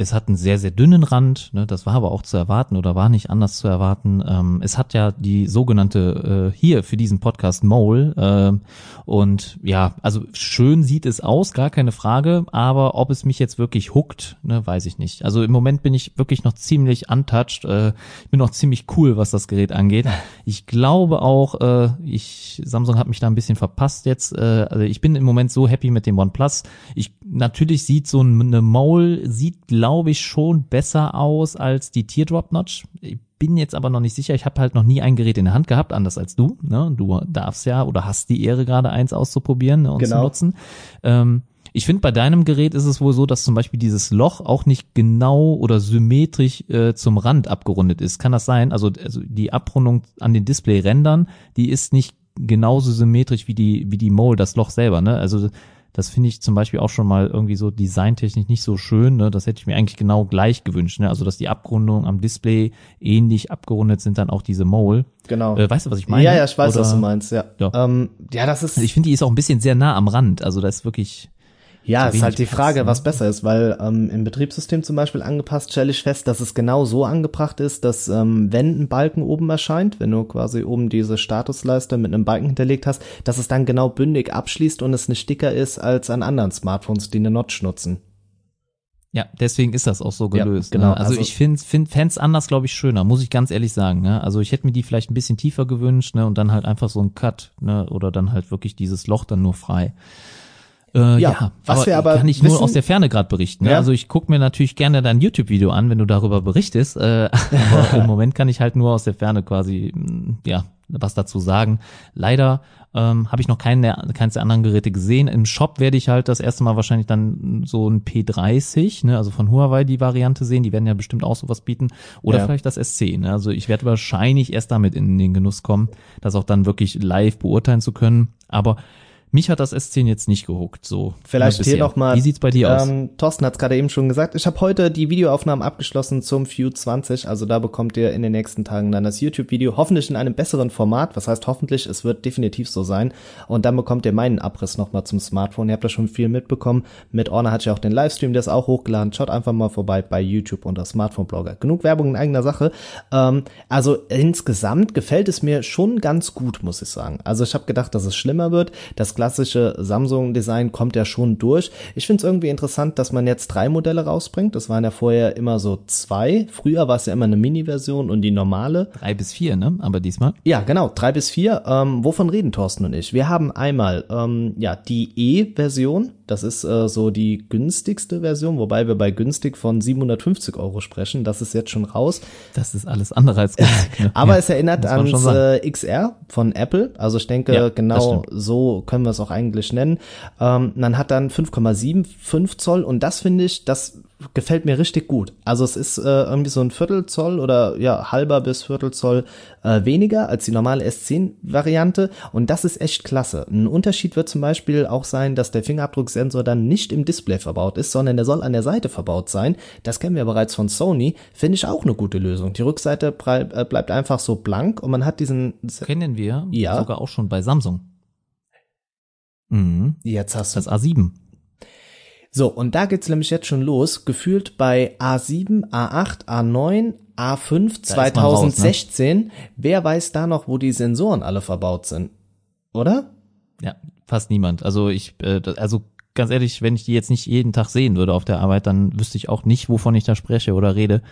es hat einen sehr, sehr dünnen Rand, ne, das war aber auch zu erwarten oder war nicht anders zu erwarten. Ähm, es hat ja die sogenannte äh, hier für diesen Podcast Mole. Äh, und ja, also schön sieht es aus, gar keine Frage, aber ob es mich jetzt wirklich huckt, ne, weiß ich nicht. Also im Moment bin ich wirklich noch ziemlich untouched. Äh, bin noch ziemlich cool, was das Gerät angeht. Ich glaube auch, äh, ich, Samsung hat mich da ein bisschen verpasst jetzt. Äh, also ich bin im Moment so happy mit dem OnePlus. Ich natürlich sieht so eine Mole, sieht glaube ich schon besser aus als die Teardrop Notch. Ich bin jetzt aber noch nicht sicher. Ich habe halt noch nie ein Gerät in der Hand gehabt, anders als du. Ne? Du darfst ja oder hast die Ehre gerade eins auszuprobieren ne, und genau. zu nutzen. Ähm, ich finde, bei deinem Gerät ist es wohl so, dass zum Beispiel dieses Loch auch nicht genau oder symmetrisch äh, zum Rand abgerundet ist. Kann das sein? Also, also die Abrundung an den Display-Rändern, die ist nicht genauso symmetrisch wie die, wie die Mole, das Loch selber. Ne? Also das finde ich zum Beispiel auch schon mal irgendwie so designtechnisch nicht so schön. Ne? Das hätte ich mir eigentlich genau gleich gewünscht. Ne? Also dass die Abgrundungen am Display ähnlich abgerundet sind, dann auch diese Mole. Genau. Äh, weißt du, was ich meine? Ja, ja, ich weiß, Oder, was du meinst. Ja, ja. Ähm, ja das ist. Also ich finde, die ist auch ein bisschen sehr nah am Rand. Also da ist wirklich ja, ist halt die Frage, ne? was besser ist, weil ähm, im Betriebssystem zum Beispiel angepasst stelle ich fest, dass es genau so angebracht ist, dass ähm, wenn ein Balken oben erscheint, wenn du quasi oben diese Statusleiste mit einem Balken hinterlegt hast, dass es dann genau bündig abschließt und es nicht dicker ist als an anderen Smartphones, die eine Notch nutzen. Ja, deswegen ist das auch so gelöst. Ja, genau. Ne? Also, also, ich finde find Fans anders, glaube ich, schöner, muss ich ganz ehrlich sagen. Ne? Also ich hätte mir die vielleicht ein bisschen tiefer gewünscht ne? und dann halt einfach so ein Cut ne? oder dann halt wirklich dieses Loch dann nur frei. Äh, ja, ja, was aber wir aber kann ich wissen, nur aus der Ferne gerade berichten. Ne? Ja. Also ich gucke mir natürlich gerne dein YouTube-Video an, wenn du darüber berichtest. Äh, aber im Moment kann ich halt nur aus der Ferne quasi mm, ja was dazu sagen. Leider ähm, habe ich noch keine, keines der anderen Geräte gesehen. Im Shop werde ich halt das erste Mal wahrscheinlich dann so ein P30, ne, also von Huawei die Variante sehen. Die werden ja bestimmt auch sowas bieten. Oder ja. vielleicht das SC. Ne? Also ich werde wahrscheinlich erst damit in den Genuss kommen, das auch dann wirklich live beurteilen zu können. Aber mich hat das S10 jetzt nicht gehuckt, so. Vielleicht hier noch mal. Wie sieht's bei dir ähm, aus? Thorsten hat es gerade eben schon gesagt. Ich habe heute die Videoaufnahmen abgeschlossen zum View 20. Also da bekommt ihr in den nächsten Tagen dann das YouTube-Video. Hoffentlich in einem besseren Format. Was heißt hoffentlich? Es wird definitiv so sein. Und dann bekommt ihr meinen Abriss noch mal zum Smartphone. Ihr habt da schon viel mitbekommen. Mit Orna hat ja auch den Livestream, der ist auch hochgeladen. Schaut einfach mal vorbei bei YouTube unter Smartphone-Blogger. Genug Werbung in eigener Sache. Ähm, also insgesamt gefällt es mir schon ganz gut, muss ich sagen. Also ich habe gedacht, dass es schlimmer wird. Das klassische Samsung-Design kommt ja schon durch. Ich finde es irgendwie interessant, dass man jetzt drei Modelle rausbringt. Das waren ja vorher immer so zwei. Früher war es ja immer eine Mini-Version und die normale. Drei bis vier, ne? Aber diesmal? Ja, genau. Drei bis vier. Ähm, wovon reden Thorsten und ich? Wir haben einmal ähm, ja die E-Version. Das ist äh, so die günstigste Version, wobei wir bei günstig von 750 Euro sprechen. Das ist jetzt schon raus. Das ist alles andere als günstig. Ne? Aber ja, es erinnert ans äh, XR von Apple. Also ich denke, ja, genau so können wir es auch eigentlich nennen. Ähm, man hat dann 5,75 Zoll und das finde ich, das gefällt mir richtig gut. Also es ist äh, irgendwie so ein Viertelzoll oder ja halber bis Viertelzoll äh, weniger als die normale S10-Variante und das ist echt klasse. Ein Unterschied wird zum Beispiel auch sein, dass der Fingerabdrucksensor dann nicht im Display verbaut ist, sondern der soll an der Seite verbaut sein. Das kennen wir bereits von Sony. Finde ich auch eine gute Lösung. Die Rückseite äh, bleibt einfach so blank und man hat diesen. Kennen wir ja. sogar auch schon bei Samsung. Mhm. Jetzt hast du das A7. So, und da geht's nämlich jetzt schon los, gefühlt bei A7, A8, A9, A5 2016. Raus, ne? Wer weiß da noch, wo die Sensoren alle verbaut sind? Oder? Ja, fast niemand. Also ich, äh, also ganz ehrlich, wenn ich die jetzt nicht jeden Tag sehen würde auf der Arbeit, dann wüsste ich auch nicht, wovon ich da spreche oder rede.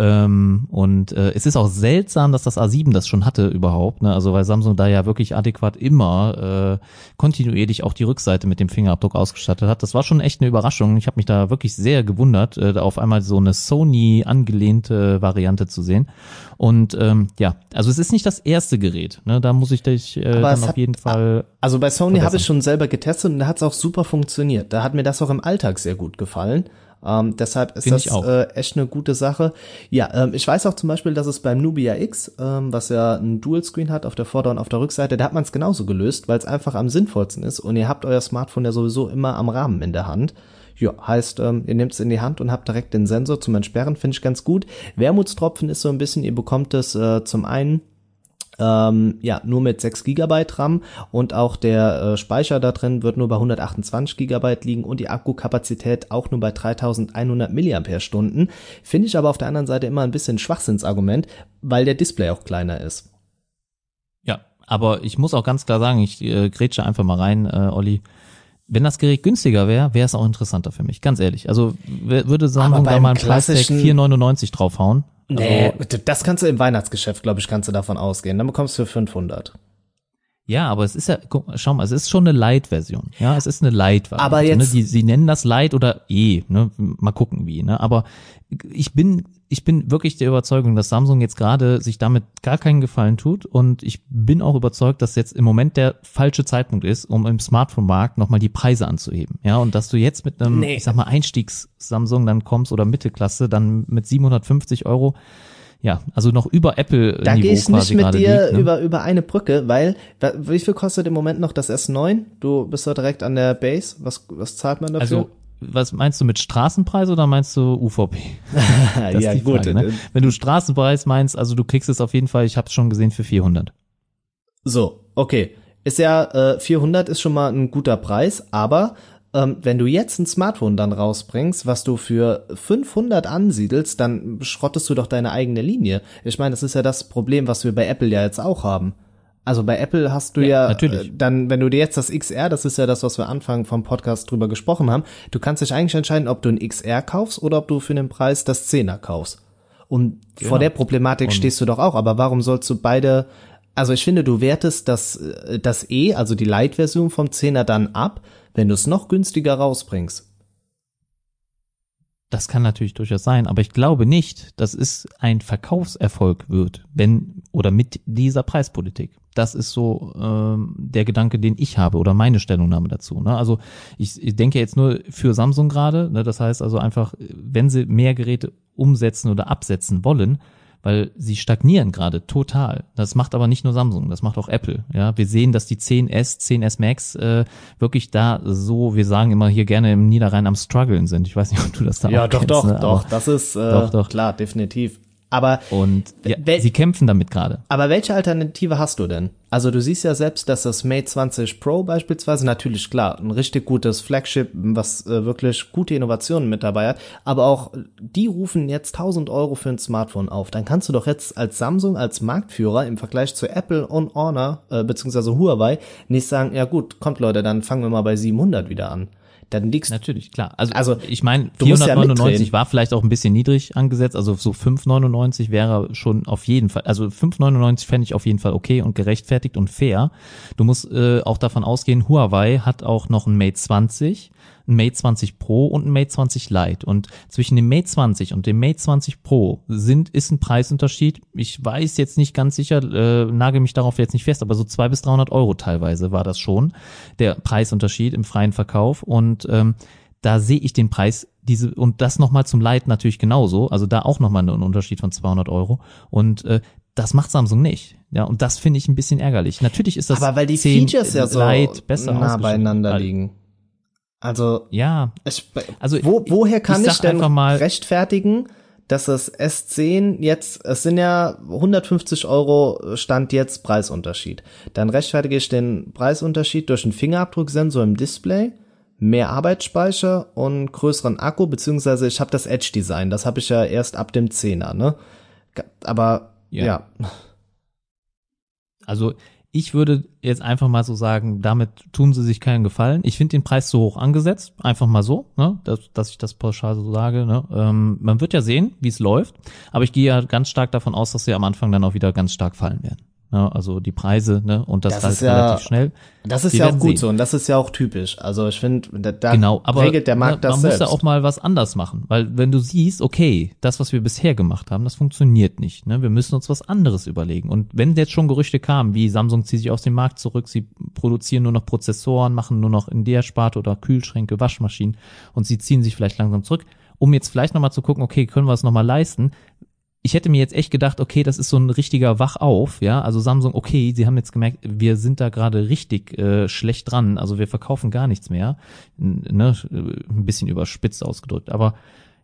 Ähm, und äh, es ist auch seltsam, dass das A7 das schon hatte überhaupt, ne? Also weil Samsung da ja wirklich adäquat immer äh, kontinuierlich auch die Rückseite mit dem Fingerabdruck ausgestattet hat. Das war schon echt eine Überraschung. Ich habe mich da wirklich sehr gewundert, äh, da auf einmal so eine Sony angelehnte Variante zu sehen. Und ähm, ja, also es ist nicht das erste Gerät. Ne? Da muss ich dich äh, dann auf hat, jeden Fall. Also bei Sony habe ich schon selber getestet und da hat es auch super funktioniert. Da hat mir das auch im Alltag sehr gut gefallen. Ähm, deshalb ist Find das äh, echt eine gute Sache. Ja, ähm, ich weiß auch zum Beispiel, dass es beim Nubia X, ähm, was ja ein Dual-Screen hat auf der Vorder- und auf der Rückseite, da hat man es genauso gelöst, weil es einfach am sinnvollsten ist und ihr habt euer Smartphone ja sowieso immer am Rahmen in der Hand. Ja, heißt, ähm, ihr nehmt es in die Hand und habt direkt den Sensor zum Entsperren, finde ich ganz gut. Wermutstropfen ist so ein bisschen, ihr bekommt es äh, zum einen ähm, ja, nur mit 6 GB RAM und auch der äh, Speicher da drin wird nur bei 128 GB liegen und die Akkukapazität auch nur bei 3100 mAh. Finde ich aber auf der anderen Seite immer ein bisschen Schwachsinnsargument, weil der Display auch kleiner ist. Ja, aber ich muss auch ganz klar sagen, ich äh, grätsche einfach mal rein, äh, Olli wenn das Gerät günstiger wäre, wäre es auch interessanter für mich, ganz ehrlich. Also würde Samsung da mal ein Preistag 4,99 draufhauen, Nee, also, das kannst du im Weihnachtsgeschäft, glaube ich, kannst du davon ausgehen. Dann bekommst du für 500. Ja, aber es ist ja, guck, schau mal, es ist schon eine Light-Version. Ja, es ist eine Light-Variante. Aber jetzt, ne? Die, sie nennen das Light oder E, ne? Mal gucken wie, ne? Aber ich bin, ich bin wirklich der Überzeugung, dass Samsung jetzt gerade sich damit gar keinen Gefallen tut und ich bin auch überzeugt, dass jetzt im Moment der falsche Zeitpunkt ist, um im Smartphone-Markt nochmal die Preise anzuheben. Ja, und dass du jetzt mit einem, nee. ich sag mal, Einstiegs-Samsung dann kommst oder Mittelklasse dann mit 750 Euro ja, also noch über Apple Da gehe ich nicht mit dir liegt, ne? über über eine Brücke, weil wie viel kostet im Moment noch das S9? Du bist da direkt an der Base. Was was zahlt man dafür? Also was meinst du mit Straßenpreis oder meinst du UVP? ja, gut. Frage, ne? Wenn du Straßenpreis meinst, also du kriegst es auf jeden Fall, ich habe es schon gesehen, für 400. So, okay. Ist ja, äh, 400 ist schon mal ein guter Preis, aber ähm, wenn du jetzt ein Smartphone dann rausbringst, was du für 500 ansiedelst, dann schrottest du doch deine eigene Linie. Ich meine, das ist ja das Problem, was wir bei Apple ja jetzt auch haben. Also bei Apple hast du ja, ja äh, dann, wenn du dir jetzt das XR, das ist ja das, was wir Anfang vom Podcast drüber gesprochen haben, du kannst dich eigentlich entscheiden, ob du ein XR kaufst oder ob du für den Preis das 10er kaufst. Und genau. vor der Problematik Und stehst du doch auch, aber warum sollst du beide also ich finde, du wertest das, äh, das E, also die Light-Version vom 10er dann ab, wenn du es noch günstiger rausbringst. Das kann natürlich durchaus sein, aber ich glaube nicht, dass es ein Verkaufserfolg wird, wenn oder mit dieser Preispolitik. Das ist so ähm, der Gedanke, den ich habe oder meine Stellungnahme dazu. Ne? Also ich, ich denke jetzt nur für Samsung gerade. Ne? Das heißt also einfach, wenn sie mehr Geräte umsetzen oder absetzen wollen, weil sie stagnieren gerade total. Das macht aber nicht nur Samsung, das macht auch Apple. Ja, wir sehen, dass die 10s, 10s Max äh, wirklich da so, wir sagen immer hier gerne im Niederrhein am struggeln sind. Ich weiß nicht, ob du das da ja, auch doch, kennst. Ja, doch, doch, ne? doch. Das ist äh, doch, doch. klar, definitiv. Aber und ja, sie kämpfen damit gerade. Aber welche Alternative hast du denn? Also du siehst ja selbst, dass das Mate 20 Pro beispielsweise natürlich klar ein richtig gutes Flagship, was äh, wirklich gute Innovationen mit dabei hat, aber auch die rufen jetzt 1000 Euro für ein Smartphone auf. Dann kannst du doch jetzt als Samsung als Marktführer im Vergleich zu Apple und Honor äh, beziehungsweise Huawei nicht sagen, ja gut, kommt Leute, dann fangen wir mal bei 700 wieder an dann liegst Natürlich, klar. Also, also ich meine, 499 ja war vielleicht auch ein bisschen niedrig angesetzt, also so 599 wäre schon auf jeden Fall, also 599 fände ich auf jeden Fall okay und gerechtfertigt und fair. Du musst äh, auch davon ausgehen, Huawei hat auch noch ein Mate 20 ein Mate 20 Pro und ein Mate 20 Lite. Und zwischen dem Mate 20 und dem Mate 20 Pro sind, ist ein Preisunterschied. Ich weiß jetzt nicht ganz sicher, äh, nagel mich darauf jetzt nicht fest, aber so zwei bis 300 Euro teilweise war das schon, der Preisunterschied im freien Verkauf. Und ähm, da sehe ich den Preis diese und das nochmal zum Lite natürlich genauso, also da auch nochmal einen Unterschied von 200 Euro und äh, das macht Samsung nicht. Ja, und das finde ich ein bisschen ärgerlich. Natürlich ist das aber weil die Features ja so Lite besser nah beieinander liegen. Also ja, ich, also wo, woher kann ich, ich denn mal, rechtfertigen, dass das S10 jetzt, es sind ja 150 Euro Stand jetzt Preisunterschied. Dann rechtfertige ich den Preisunterschied durch einen Fingerabdrucksensor im Display mehr Arbeitsspeicher und größeren Akku, beziehungsweise ich habe das Edge-Design, das habe ich ja erst ab dem 10er, ne? Aber ja. ja. Also ich würde jetzt einfach mal so sagen, damit tun sie sich keinen Gefallen. Ich finde den Preis zu hoch angesetzt, einfach mal so, ne, dass, dass ich das pauschal so sage. Ne. Ähm, man wird ja sehen, wie es läuft, aber ich gehe ja ganz stark davon aus, dass sie am Anfang dann auch wieder ganz stark fallen werden. Ne, also die Preise, ne, und das, das halt ja, relativ schnell. Das ist Wir ja auch gut sehen. so und das ist ja auch typisch. Also ich finde, da, da genau, aber, regelt der Markt ne, das man selbst. Man muss ja auch mal was anders machen, weil wenn du siehst, okay, das, was wir bisher gemacht haben, das funktioniert nicht. Ne? Wir müssen uns was anderes überlegen. Und wenn jetzt schon Gerüchte kamen, wie Samsung zieht sich aus dem Markt zurück, sie produzieren nur noch Prozessoren, machen nur noch in der Sparte oder Kühlschränke, Waschmaschinen und sie ziehen sich vielleicht langsam zurück, um jetzt vielleicht nochmal zu gucken, okay, können wir es nochmal leisten? Ich hätte mir jetzt echt gedacht, okay, das ist so ein richtiger Wachauf, ja, also Samsung, okay, sie haben jetzt gemerkt, wir sind da gerade richtig äh, schlecht dran, also wir verkaufen gar nichts mehr, ne, ein bisschen überspitzt ausgedrückt, aber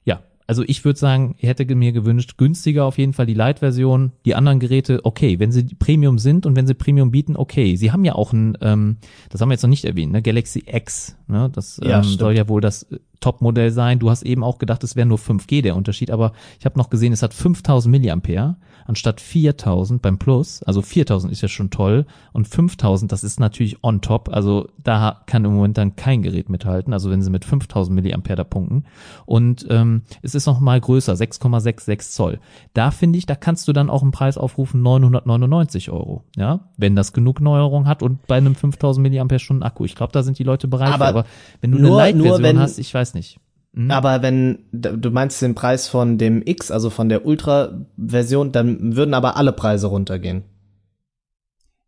ja, also ich würde sagen, ich hätte mir gewünscht, günstiger auf jeden Fall die Lite-Version, die anderen Geräte, okay, wenn sie Premium sind und wenn sie Premium bieten, okay. Sie haben ja auch ein, ähm, das haben wir jetzt noch nicht erwähnt, ne, Galaxy X, ne, das ja, ähm, soll ja wohl das Top-Modell sein. Du hast eben auch gedacht, es wäre nur 5G der Unterschied, aber ich habe noch gesehen, es hat 5000 Milliampere anstatt 4000 beim Plus. Also 4000 ist ja schon toll und 5000, das ist natürlich on top. Also da kann im Moment dann kein Gerät mithalten. Also wenn sie mit 5000 Milliampere da punkten und ähm, es ist noch mal größer, 6,66 Zoll. Da finde ich, da kannst du dann auch einen Preis aufrufen 999 Euro. Ja, wenn das genug Neuerung hat und bei einem 5000 Milliampere Stunden Akku. Ich glaube, da sind die Leute bereit. Aber, aber wenn du nur, eine Light-Version hast, ich weiß nicht. Mhm. Aber wenn du meinst den Preis von dem X, also von der Ultra-Version, dann würden aber alle Preise runtergehen.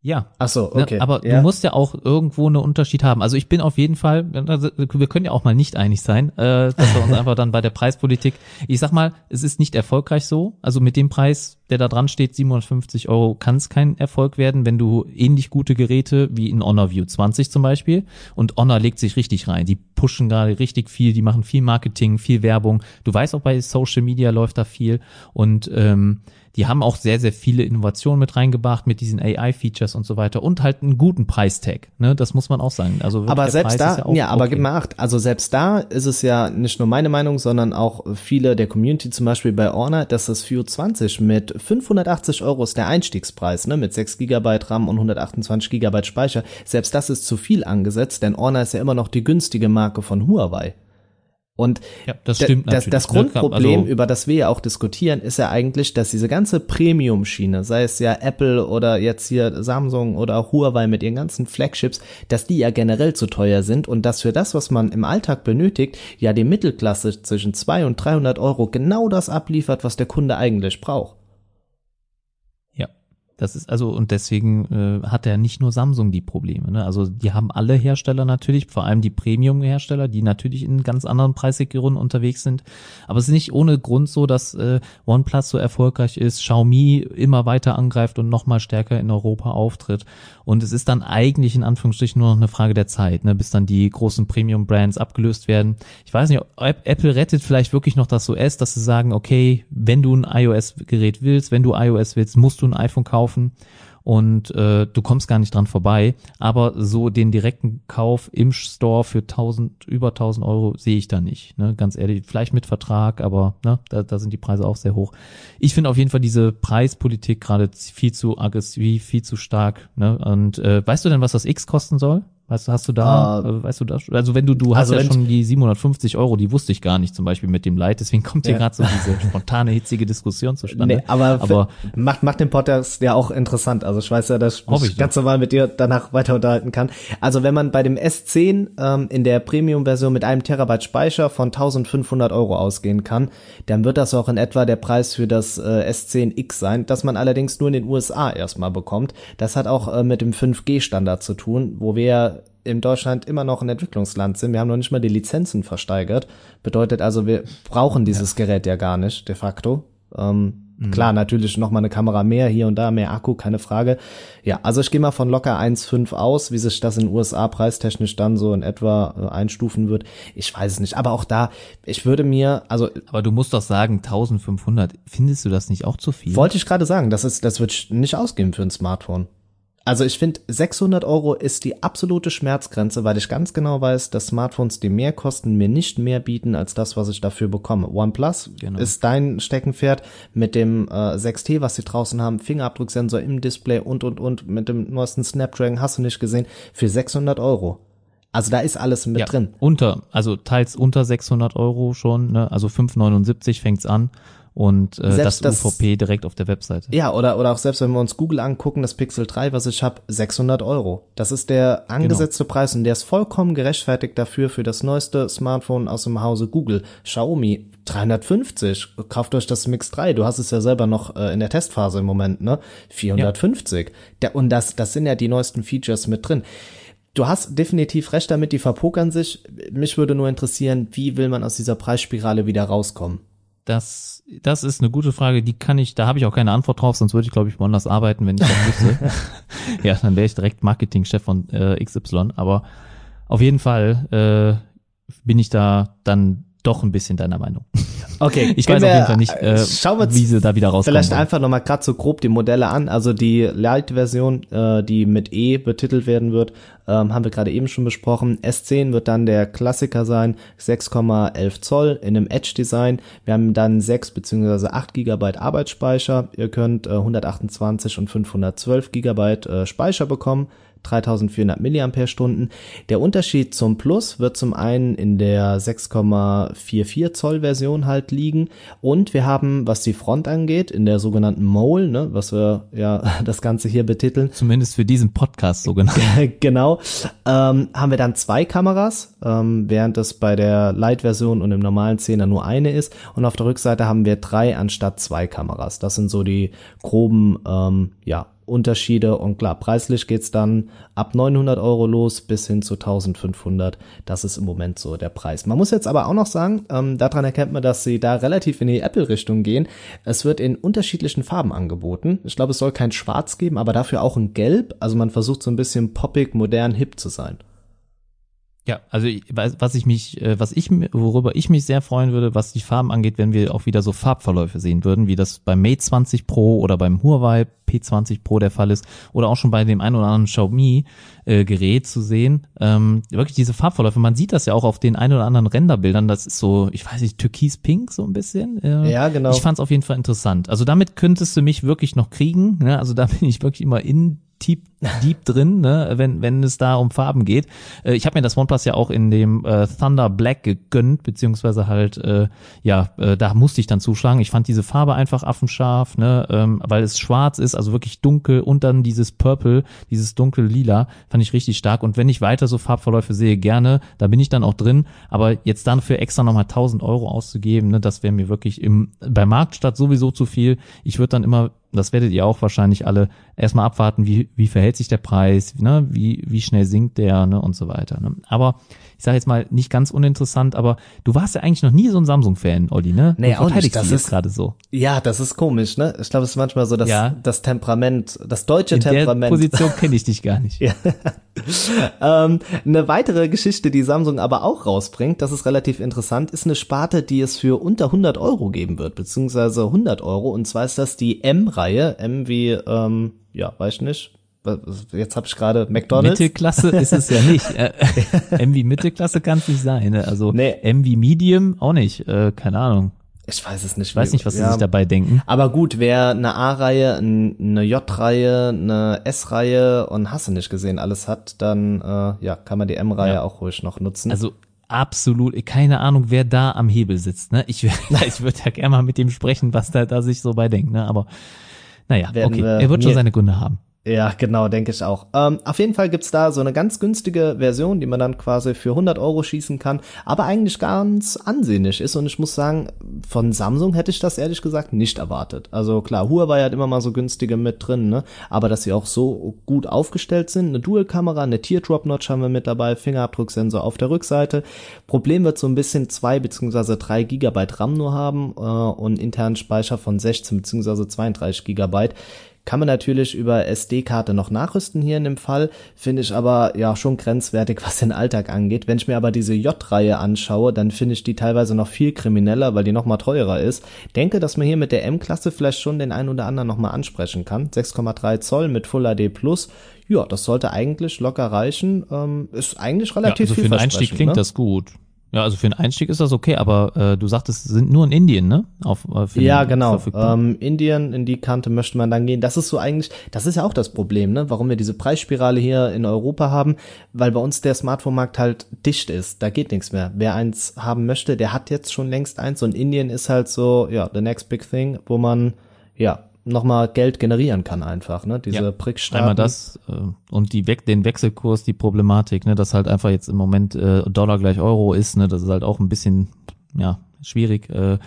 Ja. Ach so, ne, okay. Ja, aber ja. du musst ja auch irgendwo einen Unterschied haben. Also ich bin auf jeden Fall, wir können ja auch mal nicht einig sein, äh, dass wir uns einfach dann bei der Preispolitik, ich sag mal, es ist nicht erfolgreich so. Also mit dem Preis, der da dran steht, 750 Euro, kann es kein Erfolg werden, wenn du ähnlich gute Geräte wie in Honor View 20 zum Beispiel und Honor legt sich richtig rein. Die pushen gerade richtig viel, die machen viel Marketing, viel Werbung. Du weißt auch bei Social Media läuft da viel und ähm, die haben auch sehr, sehr viele Innovationen mit reingebracht mit diesen AI-Features und so weiter und halt einen guten Preistag. Ne? Das muss man auch sagen. Also aber selbst da, ja, ja, aber okay. gib mal acht. Also selbst da ist es ja nicht nur meine Meinung, sondern auch viele der Community, zum Beispiel bei Orner, dass das View 20 mit 580 Euro ist der Einstiegspreis, ne, mit 6 GB RAM und 128 GB Speicher. Selbst das ist zu viel angesetzt, denn Orner ist ja immer noch die günstige Marke von Huawei. Und ja, das, stimmt das, das Grundproblem, also, über das wir ja auch diskutieren, ist ja eigentlich, dass diese ganze Premium-Schiene, sei es ja Apple oder jetzt hier Samsung oder Huawei mit ihren ganzen Flagships, dass die ja generell zu teuer sind und dass für das, was man im Alltag benötigt, ja die Mittelklasse zwischen 200 und 300 Euro genau das abliefert, was der Kunde eigentlich braucht. Das ist also, und deswegen äh, hat er nicht nur Samsung die Probleme. Ne? Also die haben alle Hersteller natürlich, vor allem die Premium-Hersteller, die natürlich in ganz anderen Preisregionen unterwegs sind. Aber es ist nicht ohne Grund so, dass äh, OnePlus so erfolgreich ist, Xiaomi immer weiter angreift und nochmal stärker in Europa auftritt. Und es ist dann eigentlich in Anführungsstrichen nur noch eine Frage der Zeit, ne? bis dann die großen Premium-Brands abgelöst werden. Ich weiß nicht, Apple rettet vielleicht wirklich noch das OS, dass sie sagen, okay, wenn du ein iOS-Gerät willst, wenn du iOS willst, musst du ein iPhone kaufen kaufen und äh, du kommst gar nicht dran vorbei. Aber so den direkten Kauf im Store für 1000, über 1000 Euro sehe ich da nicht. Ne? Ganz ehrlich, vielleicht mit Vertrag, aber ne, da, da sind die Preise auch sehr hoch. Ich finde auf jeden Fall diese Preispolitik gerade viel zu aggressiv, viel zu stark. Ne? Und äh, weißt du denn, was das X kosten soll? Weißt du, hast du da, uh, weißt du das? Also wenn du, du hast also ja schon die 750 Euro, die wusste ich gar nicht, zum Beispiel mit dem Light, deswegen kommt hier ja. gerade so diese spontane, hitzige Diskussion zustande. Nee, aber, aber macht, macht den Podcast ja auch interessant. Also ich weiß ja, dass ich mich ganz normal mit dir danach weiter unterhalten kann. Also wenn man bei dem S10 ähm, in der Premium-Version mit einem Terabyte Speicher von 1500 Euro ausgehen kann, dann wird das auch in etwa der Preis für das äh, S10X sein, das man allerdings nur in den USA erstmal bekommt. Das hat auch äh, mit dem 5G-Standard zu tun, wo wir in Deutschland immer noch ein Entwicklungsland sind. Wir haben noch nicht mal die Lizenzen versteigert. Bedeutet also, wir brauchen dieses ja. Gerät ja gar nicht, de facto. Ähm, mhm. Klar, natürlich noch mal eine Kamera mehr, hier und da mehr Akku, keine Frage. Ja, also ich gehe mal von locker 1,5 aus, wie sich das in den USA preistechnisch dann so in etwa äh, einstufen wird. Ich weiß es nicht, aber auch da, ich würde mir, also. Aber du musst doch sagen, 1500, findest du das nicht auch zu viel? Wollte ich gerade sagen, das ist, das wird nicht ausgeben für ein Smartphone. Also ich finde, 600 Euro ist die absolute Schmerzgrenze, weil ich ganz genau weiß, dass Smartphones, die mehr kosten, mir nicht mehr bieten als das, was ich dafür bekomme. OnePlus genau. ist dein Steckenpferd mit dem äh, 6T, was sie draußen haben, Fingerabdrucksensor im Display und, und, und, mit dem neuesten Snapdragon, hast du nicht gesehen, für 600 Euro. Also da ist alles mit ja, drin. Unter, also teils unter 600 Euro schon, ne? also 5,79 fängt's an und äh, das, das UVP direkt auf der Webseite. Ja, oder, oder auch selbst wenn wir uns Google angucken, das Pixel 3, was ich habe, 600 Euro. Das ist der angesetzte genau. Preis und der ist vollkommen gerechtfertigt dafür, für das neueste Smartphone aus dem Hause Google. Xiaomi 350. Kauft euch das Mix 3. Du hast es ja selber noch äh, in der Testphase im Moment, ne? 450. Ja. Der, und das, das sind ja die neuesten Features mit drin. Du hast definitiv recht damit, die verpokern sich. Mich würde nur interessieren, wie will man aus dieser Preisspirale wieder rauskommen? Das, das ist eine gute Frage, die kann ich, da habe ich auch keine Antwort drauf, sonst würde ich, glaube ich, woanders arbeiten, wenn ich das wüsste. ja, dann wäre ich direkt Marketingchef von äh, XY. Aber auf jeden Fall äh, bin ich da dann doch ein bisschen deiner Meinung. Okay, ich weiß wir, auf jeden Fall nicht, äh, wie sie da wieder rauskommen. Vielleicht wollen. einfach nochmal gerade so grob die Modelle an. Also die Lite-Version, äh, die mit E betitelt werden wird, ähm, haben wir gerade eben schon besprochen. S10 wird dann der Klassiker sein, 6,11 Zoll in einem Edge-Design. Wir haben dann 6 bzw. 8 Gigabyte Arbeitsspeicher. Ihr könnt äh, 128 und 512 Gigabyte äh, Speicher bekommen. 3400 mAh. Der Unterschied zum Plus wird zum einen in der 6,44 Zoll Version halt liegen und wir haben, was die Front angeht, in der sogenannten Mole, ne, was wir ja das Ganze hier betiteln. Zumindest für diesen Podcast so genau. genau, ähm, haben wir dann zwei Kameras, ähm, während es bei der Light-Version und im normalen 10er nur eine ist und auf der Rückseite haben wir drei anstatt zwei Kameras. Das sind so die groben, ähm, ja, Unterschiede und klar, preislich geht's dann ab 900 Euro los bis hin zu 1500. Das ist im Moment so der Preis. Man muss jetzt aber auch noch sagen, ähm, daran erkennt man, dass sie da relativ in die Apple-Richtung gehen. Es wird in unterschiedlichen Farben angeboten. Ich glaube, es soll kein Schwarz geben, aber dafür auch ein Gelb. Also man versucht so ein bisschen poppig, modern, hip zu sein. Ja, also was ich mich, äh, was ich, worüber ich mich sehr freuen würde, was die Farben angeht, wenn wir auch wieder so Farbverläufe sehen würden, wie das beim Mate 20 Pro oder beim Huawei P20 Pro der Fall ist oder auch schon bei dem einen oder anderen Xiaomi äh, Gerät zu sehen. Ähm, wirklich diese Farbverläufe, man sieht das ja auch auf den ein oder anderen Renderbildern, das ist so, ich weiß nicht, türkis-pink so ein bisschen. Äh, ja, genau. Ich fand es auf jeden Fall interessant. Also damit könntest du mich wirklich noch kriegen, ne? also da bin ich wirklich immer in deep, deep drin, ne, wenn, wenn es da um Farben geht. Äh, ich habe mir das OnePlus ja auch in dem äh, Thunder Black gegönnt, beziehungsweise halt, äh, ja, äh, da musste ich dann zuschlagen. Ich fand diese Farbe einfach affenscharf, ne, ähm, weil es schwarz ist, also wirklich dunkel und dann dieses Purple, dieses dunkle Lila, fand ich richtig stark. Und wenn ich weiter so Farbverläufe sehe, gerne, da bin ich dann auch drin. Aber jetzt dann für extra nochmal 1000 Euro auszugeben, ne, das wäre mir wirklich im, bei Marktstadt sowieso zu viel. Ich würde dann immer das werdet ihr auch wahrscheinlich alle erstmal abwarten, wie, wie verhält sich der Preis, ne, wie, wie schnell sinkt der ne, und so weiter. Ne. Aber ich sage jetzt mal nicht ganz uninteressant, aber du warst ja eigentlich noch nie so ein Samsung-Fan, Olli, ne? Nee, du auch nicht. Das ist gerade so. Ja, das ist komisch, ne? Ich glaube, es ist manchmal so das, ja. das Temperament, das deutsche In Temperament. Der Position kenne ich dich gar nicht. ja. ähm, eine weitere Geschichte, die Samsung aber auch rausbringt, das ist relativ interessant, ist eine Sparte, die es für unter 100 Euro geben wird, beziehungsweise 100 Euro. Und zwar ist das die M-Reihe, M wie, ähm, ja, weiß ich nicht, jetzt habe ich gerade McDonald's. Mittelklasse ist es ja nicht. Äh, M wie Mittelklasse kann es nicht sein. Ne? Also nee. M wie Medium auch nicht. Äh, keine Ahnung. Ich weiß es nicht. Ich weiß nicht, was ja. sie sich dabei denken. Aber gut, wer eine A-Reihe, eine J-Reihe, eine S-Reihe und hast du nicht gesehen, alles hat, dann äh, ja, kann man die M-Reihe ja. auch ruhig noch nutzen. Also absolut, keine Ahnung, wer da am Hebel sitzt. Ne? Ich, ich würde ja gerne mal mit dem sprechen, was der da sich so bei denkt. Ne? Aber naja, Werden okay, er wird schon seine Gründe haben. Ja, genau, denke ich auch. Ähm, auf jeden Fall gibt's da so eine ganz günstige Version, die man dann quasi für 100 Euro schießen kann, aber eigentlich ganz ansehnlich ist. Und ich muss sagen, von Samsung hätte ich das ehrlich gesagt nicht erwartet. Also klar, Huawei hat immer mal so günstige mit drin, ne? aber dass sie auch so gut aufgestellt sind. Eine Dual-Kamera, eine Teardrop-Notch haben wir mit dabei, Fingerabdrucksensor auf der Rückseite. Problem wird so ein bisschen zwei beziehungsweise drei Gigabyte RAM nur haben äh, und internen Speicher von 16 beziehungsweise 32 Gigabyte Kann man natürlich über SD-Karte noch nachrüsten hier in dem Fall, finde ich aber ja schon grenzwertig, was den Alltag angeht. Wenn ich mir aber diese J-Reihe anschaue, dann finde ich die teilweise noch viel krimineller, weil die noch mal teurer ist. Denke, dass man hier mit der M-Klasse vielleicht schon den einen oder anderen noch mal ansprechen kann. 6,3 Zoll mit Full HD Plus. Ja, das sollte eigentlich locker reichen. Ähm, ist eigentlich relativ ja, also für den Einstieg klingt ne? das gut. Ja, also für den Einstieg ist das okay, aber äh, du sagtest, es sind nur in Indien, ne? Auf, äh, ja, genau. Ähm, Indien, in die Kante möchte man dann gehen. Das ist so eigentlich, das ist ja auch das Problem, ne? Warum wir diese Preisspirale hier in Europa haben, weil bei uns der Smartphone-Markt halt dicht ist. Da geht nichts mehr. Wer eins haben möchte, der hat jetzt schon längst eins. Und Indien ist halt so, ja, the next big thing, wo man, ja, nochmal Geld generieren kann einfach, ne? Diese ja, Prickstaaten. Einmal das äh, und die We den Wechselkurs, die Problematik, ne, dass halt einfach jetzt im Moment äh, Dollar gleich Euro ist, ne, das ist halt auch ein bisschen ja schwierig. Äh,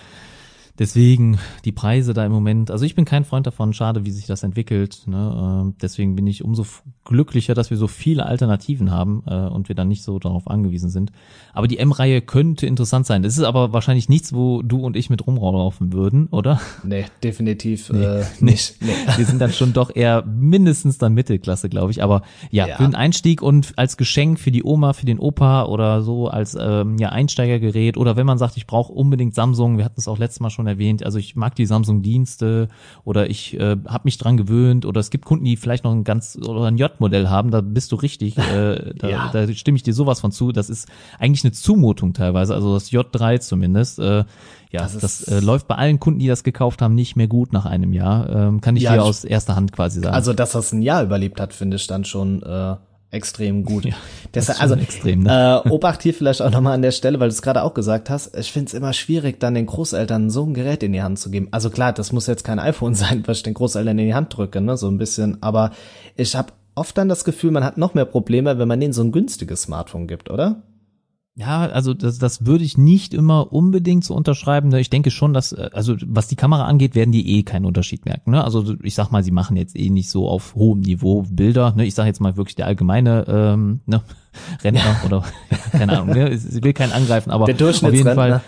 Deswegen die Preise da im Moment, also ich bin kein Freund davon, schade, wie sich das entwickelt. Ne? Äh, deswegen bin ich umso glücklicher, dass wir so viele Alternativen haben äh, und wir dann nicht so darauf angewiesen sind. Aber die M-Reihe könnte interessant sein. Das ist aber wahrscheinlich nichts, wo du und ich mit rumlaufen würden, oder? Nee, definitiv nee, äh, nicht. Nee. Wir sind dann schon doch eher mindestens dann Mittelklasse, glaube ich. Aber ja, ja, für den Einstieg und als Geschenk für die Oma, für den Opa oder so als ähm, ja Einsteigergerät oder wenn man sagt, ich brauche unbedingt Samsung, wir hatten es auch letztes Mal schon erwähnt. Also ich mag die Samsung-Dienste oder ich äh, habe mich dran gewöhnt oder es gibt Kunden, die vielleicht noch ein ganz oder ein J-Modell haben. Da bist du richtig. Äh, da, ja. da stimme ich dir sowas von zu. Das ist eigentlich eine Zumutung teilweise. Also das J3 zumindest. Äh, ja, das, das äh, läuft bei allen Kunden, die das gekauft haben, nicht mehr gut nach einem Jahr. Ähm, kann ich ja, dir aus erster Hand quasi sagen. Also, dass das ein Jahr überlebt hat, finde ich dann schon äh, extrem gut. Ja, Deshalb, also extrem, ne? äh, Obacht hier vielleicht auch nochmal an der Stelle, weil du es gerade auch gesagt hast, ich finde es immer schwierig, dann den Großeltern so ein Gerät in die Hand zu geben. Also klar, das muss jetzt kein iPhone sein, was ich den Großeltern in die Hand drücke, ne? So ein bisschen. Aber ich habe oft dann das Gefühl, man hat noch mehr Probleme, wenn man denen so ein günstiges Smartphone gibt, oder? Ja, also das, das würde ich nicht immer unbedingt so unterschreiben. Ne? Ich denke schon, dass, äh, also was die Kamera angeht, werden die eh keinen Unterschied merken. Ne? Also ich sag mal, sie machen jetzt eh nicht so auf hohem Niveau Bilder. Ne? Ich sage jetzt mal wirklich der allgemeine ähm, ne? Rentner oder keine Ahnung, ne? ich will keinen angreifen, aber der auf jeden Fall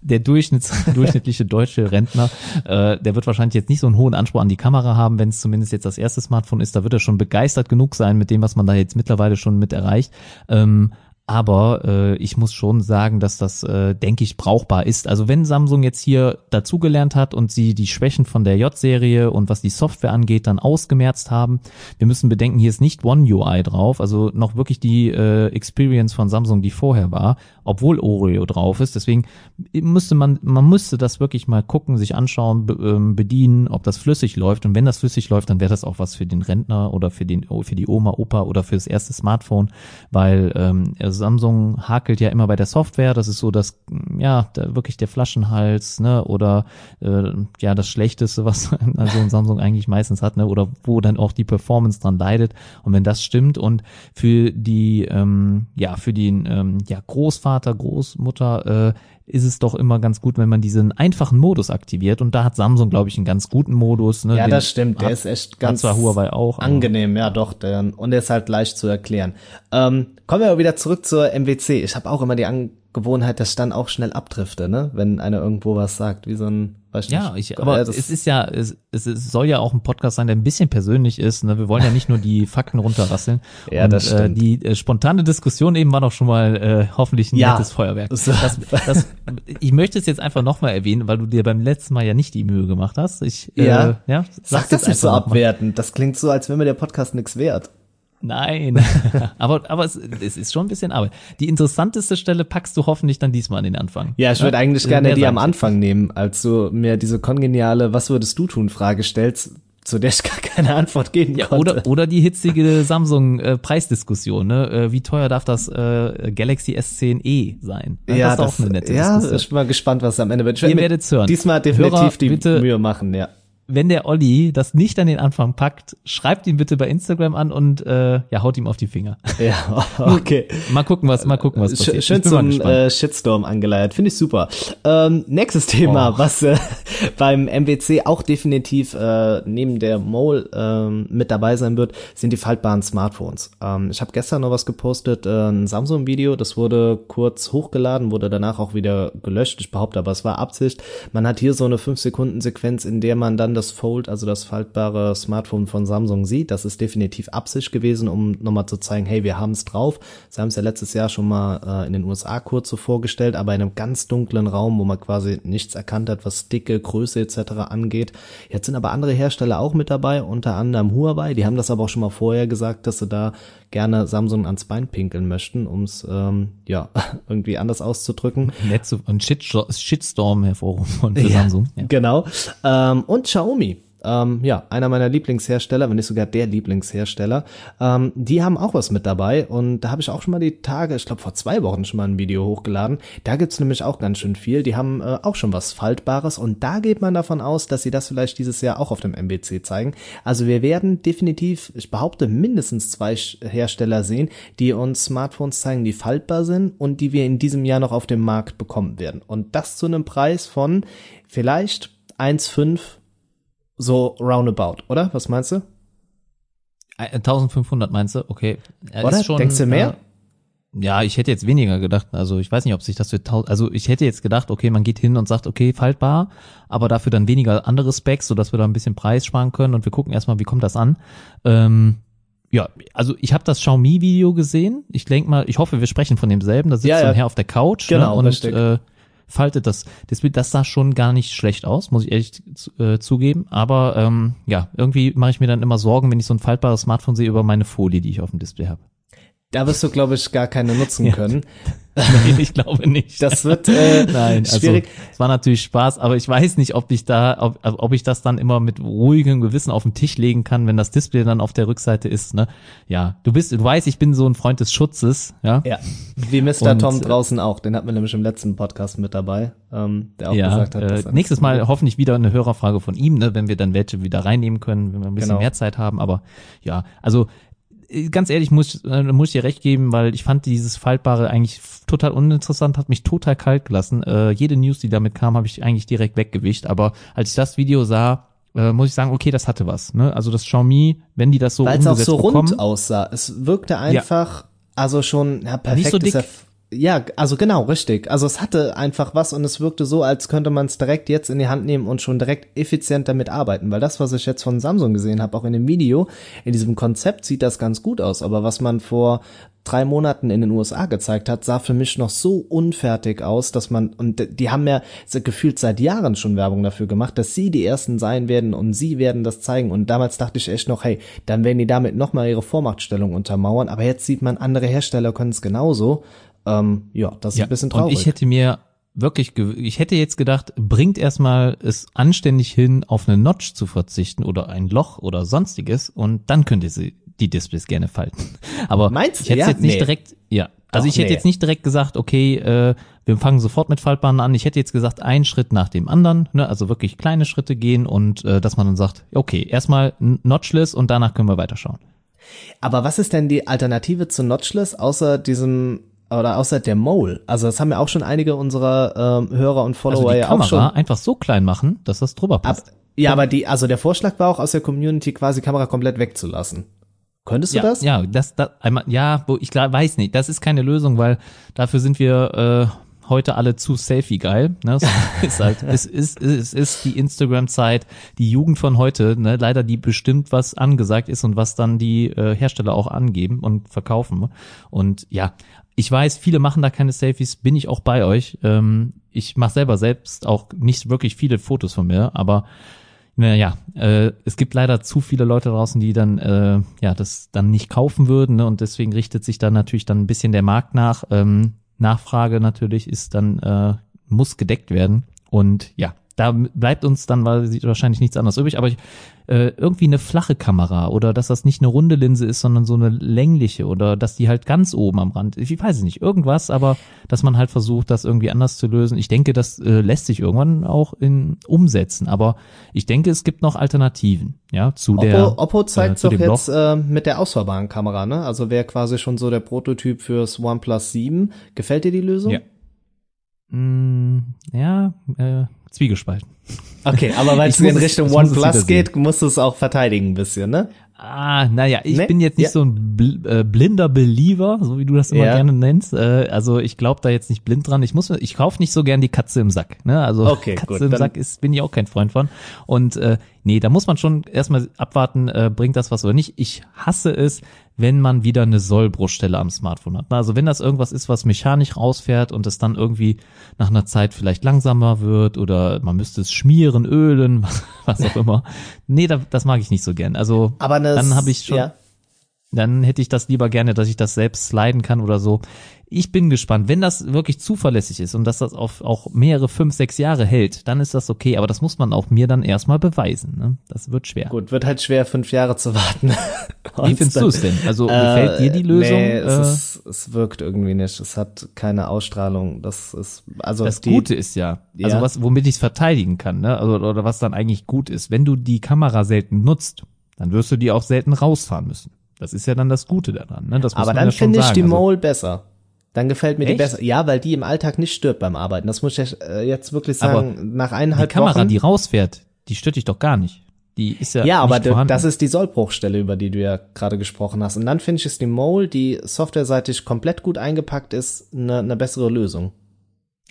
der Durchschnitts, durchschnittliche deutsche Rentner, äh, der wird wahrscheinlich jetzt nicht so einen hohen Anspruch an die Kamera haben, wenn es zumindest jetzt das erste Smartphone ist. Da wird er schon begeistert genug sein mit dem, was man da jetzt mittlerweile schon mit erreicht. Ähm, aber äh, ich muss schon sagen, dass das, äh, denke ich, brauchbar ist. Also wenn Samsung jetzt hier dazugelernt hat und sie die Schwächen von der J-Serie und was die Software angeht, dann ausgemerzt haben, wir müssen bedenken, hier ist nicht One UI drauf, also noch wirklich die äh, Experience von Samsung, die vorher war, obwohl Oreo drauf ist. Deswegen müsste man, man müsste das wirklich mal gucken, sich anschauen, be, ähm, bedienen, ob das flüssig läuft. Und wenn das flüssig läuft, dann wäre das auch was für den Rentner oder für den, für die Oma, Opa oder für das erste Smartphone, weil ähm, Samsung hakelt ja immer bei der Software. Das ist so das, ja, da wirklich der Flaschenhals, ne, oder äh, ja, das Schlechteste, was also ein Samsung eigentlich meistens hat, ne, oder wo dann auch die Performance dran leidet. Und wenn das stimmt und für die, ähm, ja, für den ähm, ja, Großvater, Großmutter äh, ist es doch immer ganz gut, wenn man diesen einfachen Modus aktiviert. Und da hat Samsung, glaube ich, einen ganz guten Modus. Ne? Ja, Den das stimmt. Der hat, ist echt ganz zwar Huawei auch, angenehm. Ja, doch. Der, und der ist halt leicht zu erklären. Ähm, kommen wir aber wieder zurück zur MWC. Ich habe auch immer die Angewohnheit, dass ich dann auch schnell abdrifte, ne? wenn einer irgendwo was sagt, wie so ein Weiß ja, ich, aber es ist ja, es, es soll ja auch ein Podcast sein, der ein bisschen persönlich ist. Ne? Wir wollen ja nicht nur die Fakten runterrasseln. ja, und, das äh, stimmt. Äh, die äh, spontane Diskussion eben war doch schon mal äh, hoffentlich ein ja. nettes Feuerwerk. Das, das, ich möchte es jetzt einfach nochmal erwähnen, weil du dir beim letzten Mal ja nicht die Mühe gemacht hast. Ich, ja, äh, ja sag das nicht so abwertend. Das klingt so, als wäre mir der Podcast nichts wert. Nein, aber, aber es, es ist schon ein bisschen Arbeit. Die interessanteste Stelle packst du hoffentlich dann diesmal an den Anfang. Ja, ich würde ja? eigentlich gerne die am Anfang nehmen, als du mir diese kongeniale Was würdest du tun Frage stellst, zu der ich gar keine Antwort geben ja, konnte. Oder, oder die hitzige Samsung-Preisdiskussion, ne? Äh, wie teuer darf das äh, Galaxy S10e sein? Ja, ja das, das, auch eine nette ja, Diskussion. ich bin mal gespannt, was am Ende wird. Ihr werdet hören. Diesmal definitiv Hörer, die bitte, Mühe machen, ja wenn der Olli das nicht an den Anfang packt, schreibt ihn bitte bei Instagram an und äh, ja, haut ihm auf die Finger. Ja, okay. mal gucken, was, mal gucken, was passiert. Schön zum äh, Shitstorm angeleiert, finde ich super. Ähm, nächstes Thema, oh. was äh, beim MWC auch definitiv äh, neben der Mole ähm, mit dabei sein wird, sind die faltbaren Smartphones. Ähm, ich habe gestern noch was gepostet, äh, ein Samsung-Video, das wurde kurz hochgeladen, wurde danach auch wieder gelöscht. Ich behaupte aber, es war Absicht. Man hat hier so eine 5-Sekunden-Sequenz, in der man dann das Fold, also das faltbare Smartphone von Samsung sieht, das ist definitiv Absicht gewesen, um nochmal zu zeigen, hey, wir haben es drauf. Sie haben es ja letztes Jahr schon mal äh, in den USA kurz so vorgestellt, aber in einem ganz dunklen Raum, wo man quasi nichts erkannt hat, was Dicke, Größe etc. angeht. Jetzt sind aber andere Hersteller auch mit dabei, unter anderem Huawei. Die haben das aber auch schon mal vorher gesagt, dass sie da gerne Samsung ans Bein pinkeln möchten, um es ähm, ja irgendwie anders auszudrücken. Netze und Shitstorm hervorrufen von ja, Samsung. Ja. Genau. Ähm, und Xiaomi ähm, ja, einer meiner Lieblingshersteller, wenn nicht sogar der Lieblingshersteller, ähm, die haben auch was mit dabei und da habe ich auch schon mal die Tage, ich glaube vor zwei Wochen schon mal ein Video hochgeladen. Da gibt's nämlich auch ganz schön viel. Die haben äh, auch schon was Faltbares und da geht man davon aus, dass sie das vielleicht dieses Jahr auch auf dem MBC zeigen. Also wir werden definitiv, ich behaupte, mindestens zwei Hersteller sehen, die uns Smartphones zeigen, die faltbar sind und die wir in diesem Jahr noch auf dem Markt bekommen werden. Und das zu einem Preis von vielleicht 1,5 so roundabout, oder? Was meinst du? 1500 meinst du? Okay. Er oder? Schon, Denkst du mehr? Äh, ja, ich hätte jetzt weniger gedacht. Also ich weiß nicht, ob sich das für also ich hätte jetzt gedacht, okay, man geht hin und sagt, okay, faltbar, aber dafür dann weniger andere Specs, sodass wir da ein bisschen Preis sparen können und wir gucken erstmal, wie kommt das an. Ähm, ja, also ich habe das Xiaomi-Video gesehen. Ich denke mal, ich hoffe, wir sprechen von demselben. Da sitzt ja, ja. so ein Herr auf der Couch genau, ne, und äh, faltet das Display. Das sah schon gar nicht schlecht aus, muss ich ehrlich äh, zugeben. Aber ähm, ja, irgendwie mache ich mir dann immer Sorgen, wenn ich so ein faltbares Smartphone sehe über meine Folie, die ich auf dem Display habe. Da wirst du, glaube ich, gar keine nutzen ja. können. Nein, ich glaube nicht. Das wird äh, Nein, also, schwierig. Also, es war natürlich Spaß, aber ich weiß nicht, ob ich da, ob, ob ich das dann immer mit ruhigem Gewissen auf den Tisch legen kann, wenn das Display dann auf der Rückseite ist. Ne? Ja, du bist, du weißt, ich bin so ein Freund des Schutzes. Ja, ja. wie Mr. Und, Tom draußen auch. Den hat man nämlich im letzten Podcast mit dabei, ähm, der auch ja, gesagt hat. Dass äh, nächstes Mal hoffentlich wieder eine Hörerfrage von ihm, ne, wenn wir dann welche wieder reinnehmen können, wenn wir ein bisschen genau. mehr Zeit haben. Aber ja, also ganz ehrlich muss, äh, muss ich dir recht geben, weil ich fand dieses Faltbare eigentlich total uninteressant, hat mich total kalt gelassen. Äh, jede News, die damit kam, habe ich eigentlich direkt weggewischt. Aber als ich das Video sah, äh, muss ich sagen, okay, das hatte was. Ne? Also das Xiaomi, wenn die das so Weil es auch so bekommen, rund aussah. Es wirkte einfach, ja. also schon ja, perfekt. So dick. Ja, also genau, richtig. Also es hatte einfach was und es wirkte so, als könnte man es direkt jetzt in die Hand nehmen und schon direkt effizient damit arbeiten. Weil das, was ich jetzt von Samsung gesehen habe, auch in dem Video, in diesem Konzept sieht das ganz gut aus. Aber was man vor drei Monaten in den USA gezeigt hat, sah für mich noch so unfertig aus, dass man, und die haben ja gefühlt seit Jahren schon Werbung dafür gemacht, dass sie die Ersten sein werden und sie werden das zeigen. Und damals dachte ich echt noch, hey, dann werden die damit nochmal ihre Vormachtstellung untermauern. Aber jetzt sieht man, andere Hersteller können es genauso. Ähm, ja, das ist ja, ein bisschen traurig. Und ich hätte mir wirklich, ich hätte jetzt gedacht, bringt erstmal es anständig hin, auf eine Notch zu verzichten oder ein Loch oder sonstiges und dann könnt ihr sie, die Displays gerne falten. Aber Meinst ich hätte ja? jetzt nicht nee. direkt, ja, also Doch, ich hätte nee. jetzt nicht direkt gesagt, okay, äh, wir fangen sofort mit Faltbahnen an. Ich hätte jetzt gesagt, einen Schritt nach dem anderen, ne, also wirklich kleine Schritte gehen und äh, dass man dann sagt, okay, erstmal notchless und danach können wir weiterschauen. Aber was ist denn die Alternative zu notchless außer diesem oder außer der Mole. Also das haben ja auch schon einige unserer ähm, Hörer und Follower also die ja Kamera auch schon einfach so klein machen, dass das drüber passt. Ab, ja, aber die, also der Vorschlag war auch aus der Community quasi Kamera komplett wegzulassen. Könntest du ja, das? Ja, das, das einmal, ja, wo ich klar weiß nicht. Das ist keine Lösung, weil dafür sind wir äh, heute alle zu selfie geil. Ne? Es ist halt, es ist, es ist die Instagram-Zeit, die Jugend von heute, ne? leider die bestimmt, was angesagt ist und was dann die äh, Hersteller auch angeben und verkaufen. Und ja, ich weiß, viele machen da keine Selfies, bin ich auch bei euch. Ähm, ich mache selber selbst auch nicht wirklich viele Fotos von mir, aber naja, äh, es gibt leider zu viele Leute draußen, die dann äh, ja das dann nicht kaufen würden ne? und deswegen richtet sich dann natürlich dann ein bisschen der Markt nach. Ähm, Nachfrage natürlich ist dann, äh, muss gedeckt werden. Und ja, da bleibt uns dann wahrscheinlich nichts anderes übrig, aber ich, äh, irgendwie eine flache Kamera oder dass das nicht eine runde Linse ist, sondern so eine längliche oder dass die halt ganz oben am Rand, ich weiß es nicht, irgendwas, aber dass man halt versucht, das irgendwie anders zu lösen. Ich denke, das äh, lässt sich irgendwann auch in umsetzen, aber ich denke, es gibt noch Alternativen, ja, zu Oppo, der Oppo zeigt äh, doch jetzt äh, mit der ausfahrbaren Kamera, ne? Also wäre quasi schon so der Prototyp fürs OnePlus 7. Gefällt dir die Lösung? Ja. Mm, ja, äh, Zwiegespalten. Okay, aber weil es in Richtung OnePlus geht, musst du es auch verteidigen ein bisschen, ne? Ah, naja, ich nee? bin jetzt nicht ja. so ein bl äh, blinder Believer, so wie du das immer ja. gerne nennst. Äh, also ich glaube da jetzt nicht blind dran. Ich muss, ich kaufe nicht so gern die Katze im Sack. Ne? Also okay, Katze gut, im Sack ist, bin ich auch kein Freund von. Und äh, nee, da muss man schon erstmal abwarten, äh, bringt das was oder nicht. Ich hasse es, wenn man wieder eine Sollbruchstelle am Smartphone hat. Also wenn das irgendwas ist, was mechanisch rausfährt und es dann irgendwie nach einer Zeit vielleicht langsamer wird oder man müsste es schmieren, ölen, was, was auch immer. Nee, da, das mag ich nicht so gern. Also Aber dann habe ich schon, ja. Dann hätte ich das lieber gerne, dass ich das selbst sliden kann oder so ich bin gespannt. Wenn das wirklich zuverlässig ist und dass das auf auch mehrere fünf, sechs Jahre hält, dann ist das okay. Aber das muss man auch mir dann erstmal beweisen. Ne? Das wird schwer. Gut, wird halt schwer, fünf Jahre zu warten. Wie findest du es denn? Also äh, gefällt dir die Lösung? Nee, es, äh, ist, es wirkt irgendwie nicht. Es hat keine Ausstrahlung. Das ist also das die, Gute ist ja, also ja. was, womit ich es verteidigen kann, ne? Also oder was dann eigentlich gut ist. Wenn du die Kamera selten nutzt, dann wirst du die auch selten rausfahren müssen. Das ist ja dann das Gute daran. Ne? Das muss Aber dann ja finde ich die also, Mole besser. Dann gefällt mir Echt? die besser. Ja, weil die im Alltag nicht stirbt beim Arbeiten. Das muss ich äh, jetzt wirklich sagen. Aber nach eineinhalb die Kamera, Wochen, die rausfährt, die stört dich doch gar nicht. Die ist ja Ja, aber vorhanden. das ist die Sollbruchstelle, über die du ja gerade gesprochen hast. Und dann finde ich es die Mole, die softwareseitig komplett gut eingepackt ist, eine ne bessere Lösung.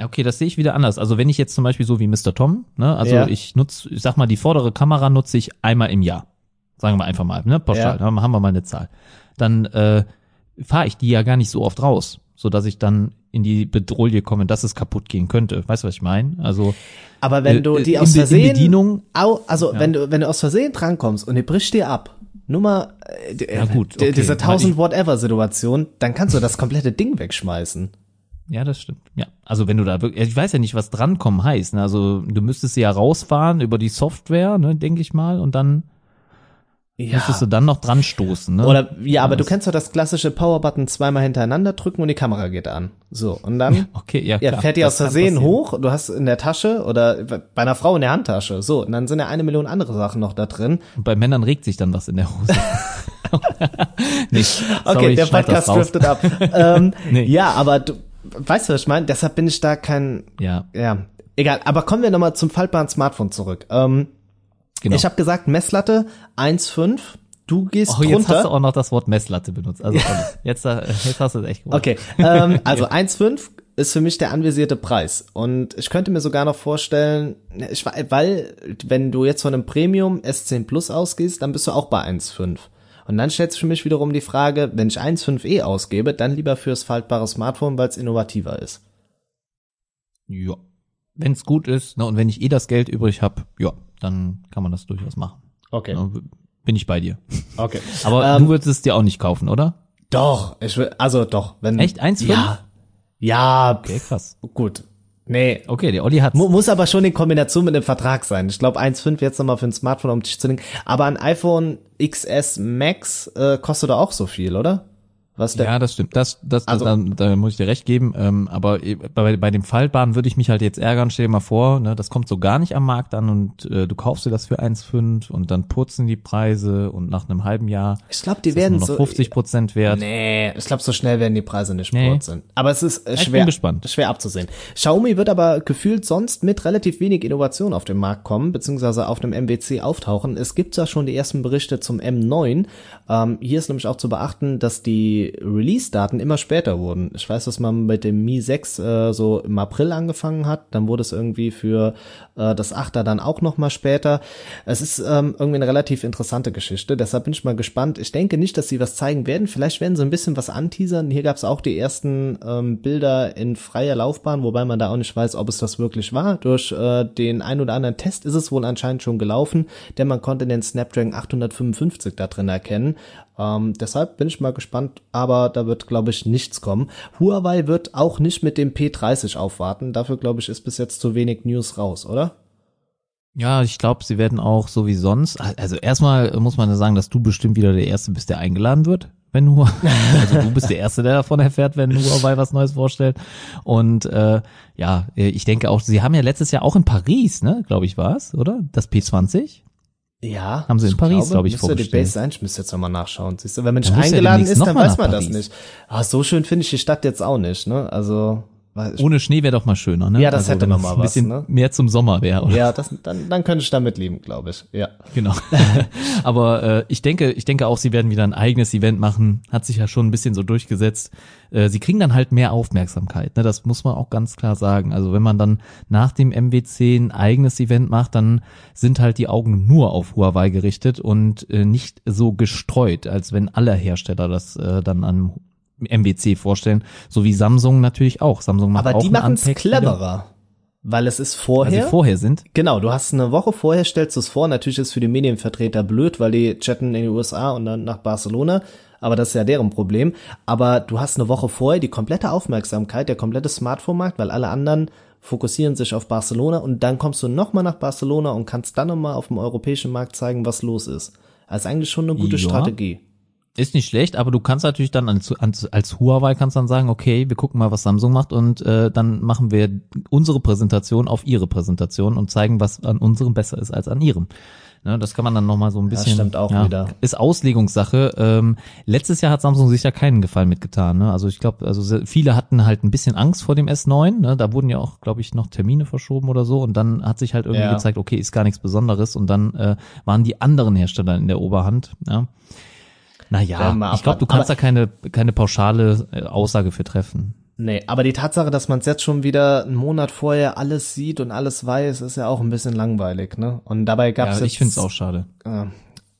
Okay, das sehe ich wieder anders. Also wenn ich jetzt zum Beispiel so wie Mr. Tom, ne, also ja. ich nutze, ich sag mal, die vordere Kamera nutze ich einmal im Jahr. Sagen wir einfach mal, ne, pauschal, ja. haben wir mal eine Zahl. Dann äh, fahre ich die ja gar nicht so oft raus so dass ich dann in die Bedrohung komme, dass es kaputt gehen könnte. Weißt du, was ich meine? Also aber wenn du äh, die aus Versehen Bedienung, also ja. wenn du wenn du aus Versehen drankommst und die bricht dir ab, Nummer äh, ja, gut, okay. diese 1000 whatever Situation, dann kannst du das komplette Ding wegschmeißen. Ja, das stimmt. Ja, also wenn du da wirklich, ich weiß ja nicht, was drankommen heißt. Ne? Also du müsstest sie ja rausfahren über die Software, ne, denke ich mal, und dann ja. Müsstest du dann noch dran stoßen, ne? Oder, ja, aber du kennst doch das klassische Power-Button zweimal hintereinander drücken und die Kamera geht an. So, und dann okay, ja, ja, fährt die aus Versehen hoch, du hast in der Tasche oder bei einer Frau in der Handtasche. So, und dann sind ja eine Million andere Sachen noch da drin. Und bei Männern regt sich dann was in der Hose. Nicht. Sorry, okay, der Podcast driftet ab. ähm, nee. Ja, aber du, weißt du, was ich meine? Deshalb bin ich da kein, ja, ja, egal. Aber kommen wir nochmal zum faltbaren Smartphone zurück. Ähm, Genau. Ich habe gesagt Messlatte 1,5. Du gehst oh, jetzt runter. hast du auch noch das Wort Messlatte benutzt. Also jetzt, äh, jetzt hast du es echt gut. Okay, ähm, also 1,5 ist für mich der anvisierte Preis. Und ich könnte mir sogar noch vorstellen, ich, weil wenn du jetzt von einem Premium S10 Plus ausgehst, dann bist du auch bei 1,5. Und dann stellt sich für mich wiederum die Frage, wenn ich 1,5e ausgebe, dann lieber fürs faltbare Smartphone, weil es innovativer ist. Ja. Wenn es gut ist, ne, und wenn ich eh das Geld übrig habe, ja, dann kann man das durchaus machen. Okay. Bin ich bei dir. Okay. Aber ähm, du würdest es dir auch nicht kaufen, oder? Doch, ich will, also doch, wenn. Echt? Eins? Ja. Ja. Okay, krass. Gut. Nee. Okay, der Olli hat Mu Muss aber schon in Kombination mit dem Vertrag sein. Ich glaube 1,5 jetzt nochmal für ein Smartphone um dich zu legen. Aber ein iPhone XS Max äh, kostet auch so viel, oder? Was der, ja, das stimmt. Das, das, also, da, da muss ich dir recht geben. Ähm, aber bei, bei dem Faltbaren würde ich mich halt jetzt ärgern. Stell dir mal vor, ne, das kommt so gar nicht am Markt an und äh, du kaufst dir das für 1,5 und dann putzen die Preise und nach einem halben Jahr ich glaube, die werden nur noch 50 Prozent wert. Nee, ich glaube, so schnell werden die Preise nicht nee. purzeln. Aber es ist äh, schwer, schwer abzusehen. Xiaomi wird aber gefühlt sonst mit relativ wenig Innovation auf den Markt kommen, beziehungsweise auf dem MWC auftauchen. Es gibt ja schon die ersten Berichte zum M9. Ähm, hier ist nämlich auch zu beachten, dass die Release-Daten immer später wurden. Ich weiß, dass man mit dem Mi 6 äh, so im April angefangen hat, dann wurde es irgendwie für äh, das 8er dann auch noch mal später. Es ist ähm, irgendwie eine relativ interessante Geschichte, deshalb bin ich mal gespannt. Ich denke nicht, dass sie was zeigen werden. Vielleicht werden sie ein bisschen was anteasern. Hier gab es auch die ersten ähm, Bilder in freier Laufbahn, wobei man da auch nicht weiß, ob es das wirklich war. Durch äh, den ein oder anderen Test ist es wohl anscheinend schon gelaufen, denn man konnte den Snapdragon 855 da drin erkennen. Ähm, deshalb bin ich mal gespannt, aber da wird, glaube ich, nichts kommen. Huawei wird auch nicht mit dem P30 aufwarten. Dafür, glaube ich, ist bis jetzt zu wenig News raus, oder? Ja, ich glaube, sie werden auch so wie sonst. Also erstmal muss man sagen, dass du bestimmt wieder der Erste bist, der eingeladen wird, wenn Huawei, also du bist der Erste, der davon erfährt, wenn Huawei was Neues vorstellt. Und äh, ja, ich denke auch, sie haben ja letztes Jahr auch in Paris, ne, glaube ich, war es, oder? Das P20. Ja. Haben sie in Paris, glaube glaub ich, vorgestellt. Müsste die Base sein, ich müsste jetzt nochmal nachschauen. Siehst du, wenn man nicht eingeladen ist, dann weiß man das nicht. Ah, so schön finde ich die Stadt jetzt auch nicht, ne? Also, Ohne Schnee wäre doch mal schöner, ne? Ja, das also, hätte man mal ein bisschen was, ne? mehr zum Sommer wäre. Ja, das, dann, dann könnte ich damit leben, glaube ich. Ja. Genau. Aber äh, ich denke, ich denke auch, sie werden wieder ein eigenes Event machen. Hat sich ja schon ein bisschen so durchgesetzt. Äh, sie kriegen dann halt mehr Aufmerksamkeit. Ne? Das muss man auch ganz klar sagen. Also wenn man dann nach dem MWC ein eigenes Event macht, dann sind halt die Augen nur auf Huawei gerichtet und äh, nicht so gestreut, als wenn alle Hersteller das äh, dann an MWC vorstellen, so wie Samsung natürlich auch. Samsung macht Aber auch die machen es cleverer. Weil es ist vorher. Weil sie vorher sind. Genau, du hast eine Woche vorher, stellst du es vor. Natürlich ist es für die Medienvertreter blöd, weil die chatten in die USA und dann nach Barcelona. Aber das ist ja deren Problem. Aber du hast eine Woche vorher die komplette Aufmerksamkeit, der komplette Smartphone-Markt, weil alle anderen fokussieren sich auf Barcelona und dann kommst du nochmal nach Barcelona und kannst dann nochmal auf dem europäischen Markt zeigen, was los ist. Also eigentlich schon eine gute ja. Strategie. Ist nicht schlecht, aber du kannst natürlich dann als, als, Huawei kannst dann sagen, okay, wir gucken mal, was Samsung macht und äh, dann machen wir unsere Präsentation auf ihre Präsentation und zeigen, was an unserem besser ist als an ihrem. Ne, das kann man dann nochmal so ein bisschen. Das stimmt auch ja, wieder. Ist Auslegungssache. Ähm, letztes Jahr hat Samsung sich ja keinen Gefallen mitgetan. Ne? Also ich glaube, also viele hatten halt ein bisschen Angst vor dem S9. Ne? Da wurden ja auch, glaube ich, noch Termine verschoben oder so. Und dann hat sich halt irgendwie ja. gezeigt, okay, ist gar nichts Besonderes. Und dann äh, waren die anderen Hersteller in der Oberhand. Ja? Naja, ich glaube, du kannst da keine, keine pauschale äh, Aussage für treffen. Nee, aber die Tatsache, dass man es jetzt schon wieder einen Monat vorher alles sieht und alles weiß, ist ja auch ein bisschen langweilig, ne? Und dabei gab es ja, ich finde es auch schade. Äh,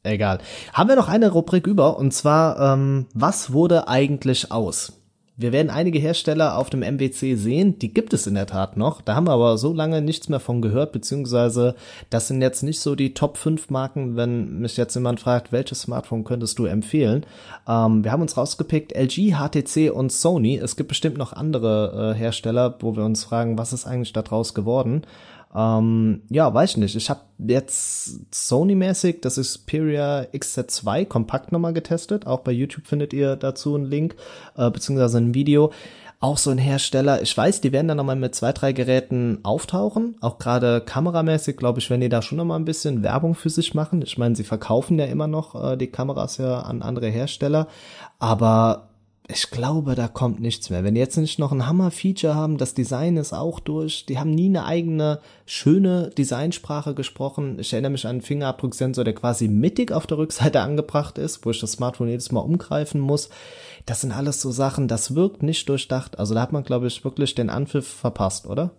egal. Haben wir noch eine Rubrik über und zwar ähm, was wurde eigentlich aus? Wir werden einige Hersteller auf dem MWC sehen, die gibt es in der Tat noch. Da haben wir aber so lange nichts mehr von gehört, beziehungsweise das sind jetzt nicht so die Top 5 Marken, wenn mich jetzt jemand fragt, welches Smartphone könntest du empfehlen. Ähm, wir haben uns rausgepickt LG, HTC und Sony. Es gibt bestimmt noch andere äh, Hersteller, wo wir uns fragen, was ist eigentlich daraus geworden. Ähm, ja, weiß ich nicht. Ich habe jetzt Sony-mäßig das Xperia XZ2 kompakt nochmal getestet. Auch bei YouTube findet ihr dazu einen Link, äh, beziehungsweise ein Video. Auch so ein Hersteller, ich weiß, die werden dann nochmal mit zwei, drei Geräten auftauchen. Auch gerade kameramäßig, glaube ich, werden die da schon nochmal ein bisschen Werbung für sich machen. Ich meine, sie verkaufen ja immer noch äh, die Kameras ja an andere Hersteller. Aber ich glaube, da kommt nichts mehr. Wenn die jetzt nicht noch ein Hammer-Feature haben, das Design ist auch durch. Die haben nie eine eigene schöne Designsprache gesprochen. Ich erinnere mich an einen Fingerabdrucksensor, der quasi mittig auf der Rückseite angebracht ist, wo ich das Smartphone jedes Mal umgreifen muss. Das sind alles so Sachen, das wirkt nicht durchdacht. Also da hat man, glaube ich, wirklich den Anpfiff verpasst, oder?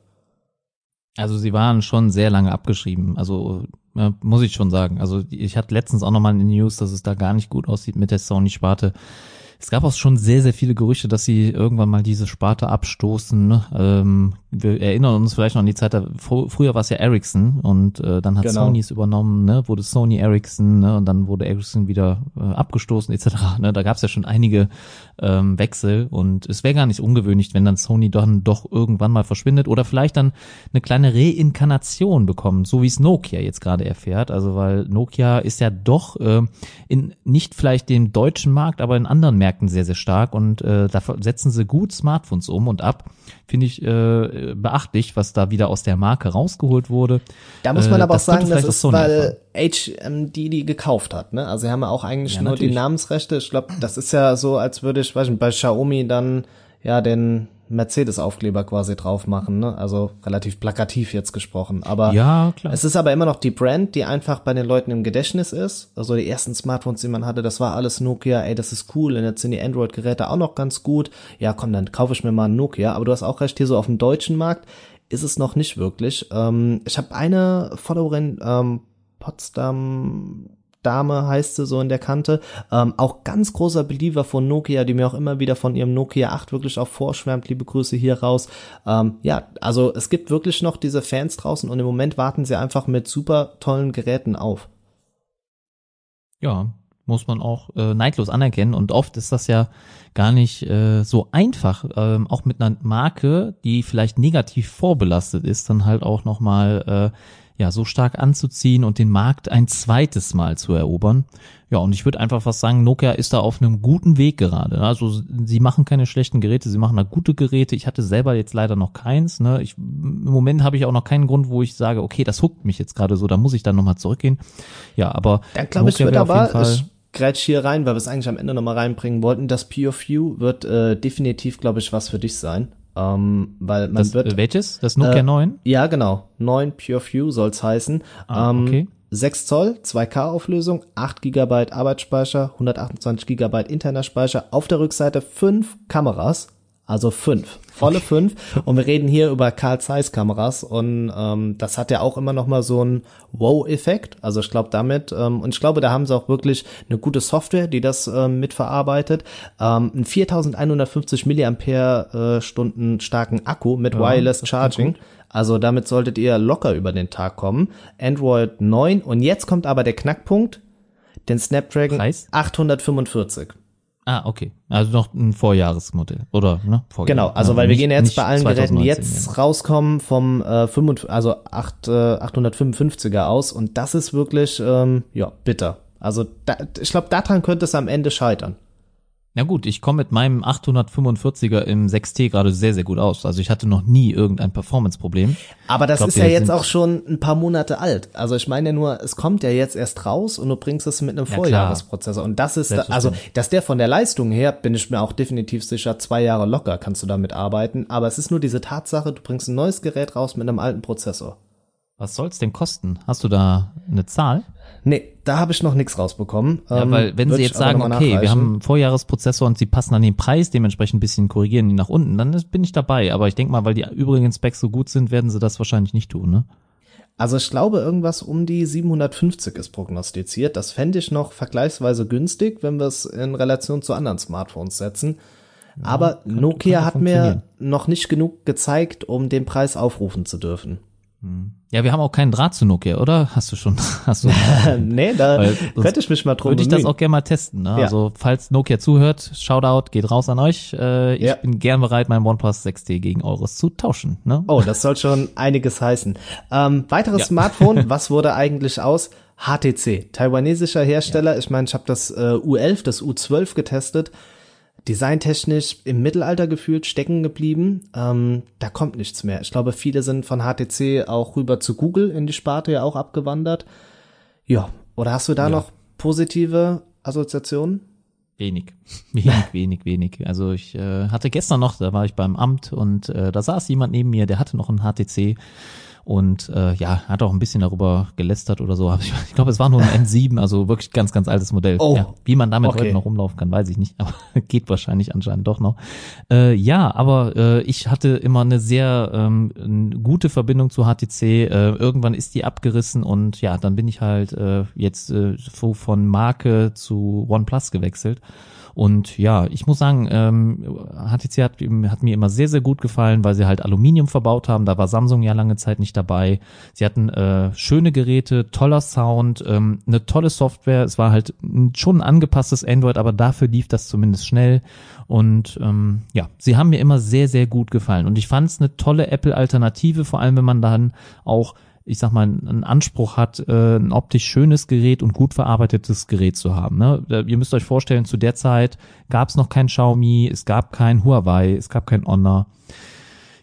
Also sie waren schon sehr lange abgeschrieben. Also muss ich schon sagen. Also ich hatte letztens auch nochmal in den News, dass es da gar nicht gut aussieht mit der Sony-Sparte. Es gab auch schon sehr, sehr viele Gerüchte, dass sie irgendwann mal diese Sparte abstoßen. Ne? Ähm, wir erinnern uns vielleicht noch an die Zeit, da, früher war es ja Ericsson und äh, dann hat genau. Sony es übernommen, ne? wurde Sony Ericsson ne? und dann wurde Ericsson wieder äh, abgestoßen etc. Ne? Da gab es ja schon einige ähm, Wechsel und es wäre gar nicht ungewöhnlich, wenn dann Sony dann doch irgendwann mal verschwindet oder vielleicht dann eine kleine Reinkarnation bekommt, so wie es Nokia jetzt gerade erfährt. Also weil Nokia ist ja doch äh, in nicht vielleicht dem deutschen Markt, aber in anderen Märkten sehr, sehr stark und äh, da setzen sie gut Smartphones um und ab. Finde ich äh, beachtlich, was da wieder aus der Marke rausgeholt wurde. Da muss man äh, aber auch sagen, das ist, weil HMD die gekauft hat. Ne? Also sie haben ja auch eigentlich ja, nur natürlich. die Namensrechte. Ich glaube, das ist ja so, als würde ich, weiß nicht, bei Xiaomi dann ja den Mercedes-Aufkleber quasi drauf machen, ne? Also relativ plakativ jetzt gesprochen. Aber ja, klar. es ist aber immer noch die Brand, die einfach bei den Leuten im Gedächtnis ist. Also die ersten Smartphones, die man hatte, das war alles Nokia, ey, das ist cool. Und jetzt sind die Android-Geräte auch noch ganz gut. Ja, komm, dann kaufe ich mir mal ein Nokia. Aber du hast auch recht, hier so auf dem deutschen Markt ist es noch nicht wirklich. Ähm, ich habe eine Followerin, ähm, Potsdam Dame heißt sie so in der Kante. Ähm, auch ganz großer Believer von Nokia, die mir auch immer wieder von ihrem Nokia 8 wirklich auch vorschwärmt. Liebe Grüße hier raus. Ähm, ja, also es gibt wirklich noch diese Fans draußen und im Moment warten sie einfach mit super tollen Geräten auf. Ja, muss man auch äh, neidlos anerkennen. Und oft ist das ja gar nicht äh, so einfach, ähm, auch mit einer Marke, die vielleicht negativ vorbelastet ist, dann halt auch nochmal äh, ja, so stark anzuziehen und den Markt ein zweites Mal zu erobern. Ja, und ich würde einfach was sagen, Nokia ist da auf einem guten Weg gerade. Also sie machen keine schlechten Geräte, sie machen da gute Geräte. Ich hatte selber jetzt leider noch keins. Ne? Ich, Im Moment habe ich auch noch keinen Grund, wo ich sage, okay, das huckt mich jetzt gerade so, da muss ich dann nochmal zurückgehen. Ja, aber da glaube ich, wird aber, ich grätsch hier rein, weil wir es eigentlich am Ende nochmal reinbringen wollten. Das POView wird äh, definitiv, glaube ich, was für dich sein. Ähm, weil man das, wird. Welches? Das Nokia äh, 9? Ja, genau. 9 Pure View soll's heißen. Ah, ähm, okay. 6 Zoll, 2K Auflösung, 8 GB Arbeitsspeicher, 128 GB interner Speicher. Auf der Rückseite 5 Kameras. Also 5. Volle 5. Und wir reden hier über Carl Zeiss Kameras und ähm, das hat ja auch immer noch mal so einen Wow-Effekt. Also ich glaube damit, ähm, und ich glaube, da haben sie auch wirklich eine gute Software, die das ähm, mitverarbeitet. Ähm, ein 4150 Milliampere äh, Stunden starken Akku mit Ja, Wireless Charging. Also damit solltet ihr locker über den Tag kommen. Android 9 und jetzt kommt aber der Knackpunkt, den Snapdragon Preis? 845. Ah, okay. Also noch ein Vorjahresmodell. Oder, ne? Vorjahr. Genau, also Ja, weil wir nicht- gehen jetzt bei allen Geräten 2019, jetzt ja. rauskommen vom äh, 55, also 8, äh, 855er aus und das ist wirklich ähm, ja bitter. Also da, ich glaube, daran könnte es am Ende scheitern. Na gut, ich komme mit meinem 845er im 6T gerade sehr, sehr gut aus. Also ich hatte noch nie irgendein Performance-Problem. Aber das glaub, ist ja jetzt auch schon ein paar Monate alt. Also ich meine ja nur, es kommt ja jetzt erst raus und du bringst es mit einem Ja, Vorjahresprozessor. Und das ist, da, also, dass der von der Leistung her, bin ich mir auch definitiv sicher, zwei Jahre locker kannst du damit arbeiten. Aber es ist nur diese Tatsache, du bringst ein neues Gerät raus mit einem alten Prozessor. Was soll's denn kosten? Hast du da eine Zahl? Nee, da habe ich noch nichts rausbekommen. Ja, Ähm, weil wenn würd sie jetzt sagen, okay, wir haben einen Vorjahresprozessor und sie passen an den Preis, dementsprechend ein bisschen korrigieren die nach unten, dann bin ich dabei. Aber ich denke mal, weil die übrigen Specs so gut sind, werden sie das wahrscheinlich nicht tun, ne? Also ich glaube, irgendwas um die 750 ist prognostiziert. Das fände ich noch vergleichsweise günstig, wenn wir es in Relation zu anderen Smartphones setzen. Aber Nokia kann hat mir noch nicht genug gezeigt, um den Preis aufrufen zu dürfen. Ja, wir haben auch keinen Draht zu Nokia, oder? Hast du schon? Hast du? nee, da Weil könnte ich mich mal drum Würde ich das auch gerne mal testen. Ne? Ja. Also falls Nokia zuhört, Shoutout, geht raus an euch. Äh, ich Ja. bin gern bereit, mein OnePlus 6T gegen eures zu tauschen. Ne? Oh, das soll schon einiges heißen. Ähm, weiteres Ja. Smartphone, was wurde eigentlich aus? HTC, taiwanesischer Hersteller. Ich meine, ich habe das äh, U11, das U12 getestet. Designtechnisch im Mittelalter gefühlt stecken geblieben. Ähm, da kommt nichts mehr. Ich glaube, viele sind von HTC auch rüber zu Google in die Sparte ja auch abgewandert. Ja, oder hast du da noch positive Assoziationen? Wenig, wenig, wenig, wenig. Also ich äh, hatte gestern noch, da war ich beim Amt und äh, da saß jemand neben mir, der hatte noch einen HTC und äh, ja, hat auch ein bisschen darüber gelästert oder so. Ich, ich glaube, es war nur ein N7, also wirklich ganz, ganz altes Modell. Oh. Ja, wie man damit Okay. heute noch rumlaufen kann, weiß ich nicht, aber geht wahrscheinlich anscheinend doch noch. Äh, ja, aber äh, ich hatte immer eine sehr ähm, gute Verbindung zu HTC. Äh, irgendwann ist die abgerissen und ja, dann bin ich halt äh, jetzt äh, von Marke zu OnePlus gewechselt. Und ja, ich muss sagen, ähm, HTC hat, hat mir immer sehr, sehr gut gefallen, weil sie halt Aluminium verbaut haben. Da war Samsung ja lange Zeit nicht dabei. Sie hatten äh, schöne Geräte, toller Sound, ähm, eine tolle Software. Es war halt schon ein angepasstes Android, aber dafür lief das zumindest schnell. Und ähm, ja, sie haben mir immer sehr, sehr gut gefallen. Und ich fand es eine tolle Apple-Alternative, vor allem wenn man dann auch ich sag mal, einen Anspruch hat, äh, ein optisch schönes Gerät und gut verarbeitetes Gerät zu haben. Ne? Ihr müsst euch vorstellen, zu der Zeit gab es noch kein Xiaomi, es gab kein Huawei, es gab kein Honor,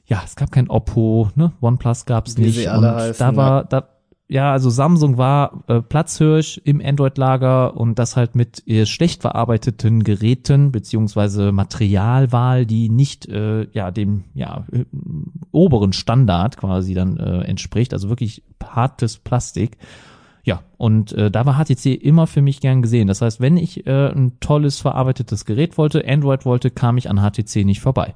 ja, es gab kein Oppo, ne? OnePlus gab es nicht. und da war, da, ja, also Samsung war äh, Platzhirsch im Android-Lager und das halt mit äh, schlecht verarbeiteten Geräten beziehungsweise Materialwahl, die nicht äh, ja dem ja äh, oberen Standard quasi dann äh, entspricht, also wirklich hartes Plastik. Ja, und äh, da war HTC immer für mich gern gesehen. Das heißt, wenn ich äh, ein tolles verarbeitetes Gerät wollte, Android wollte, kam ich an HTC nicht vorbei.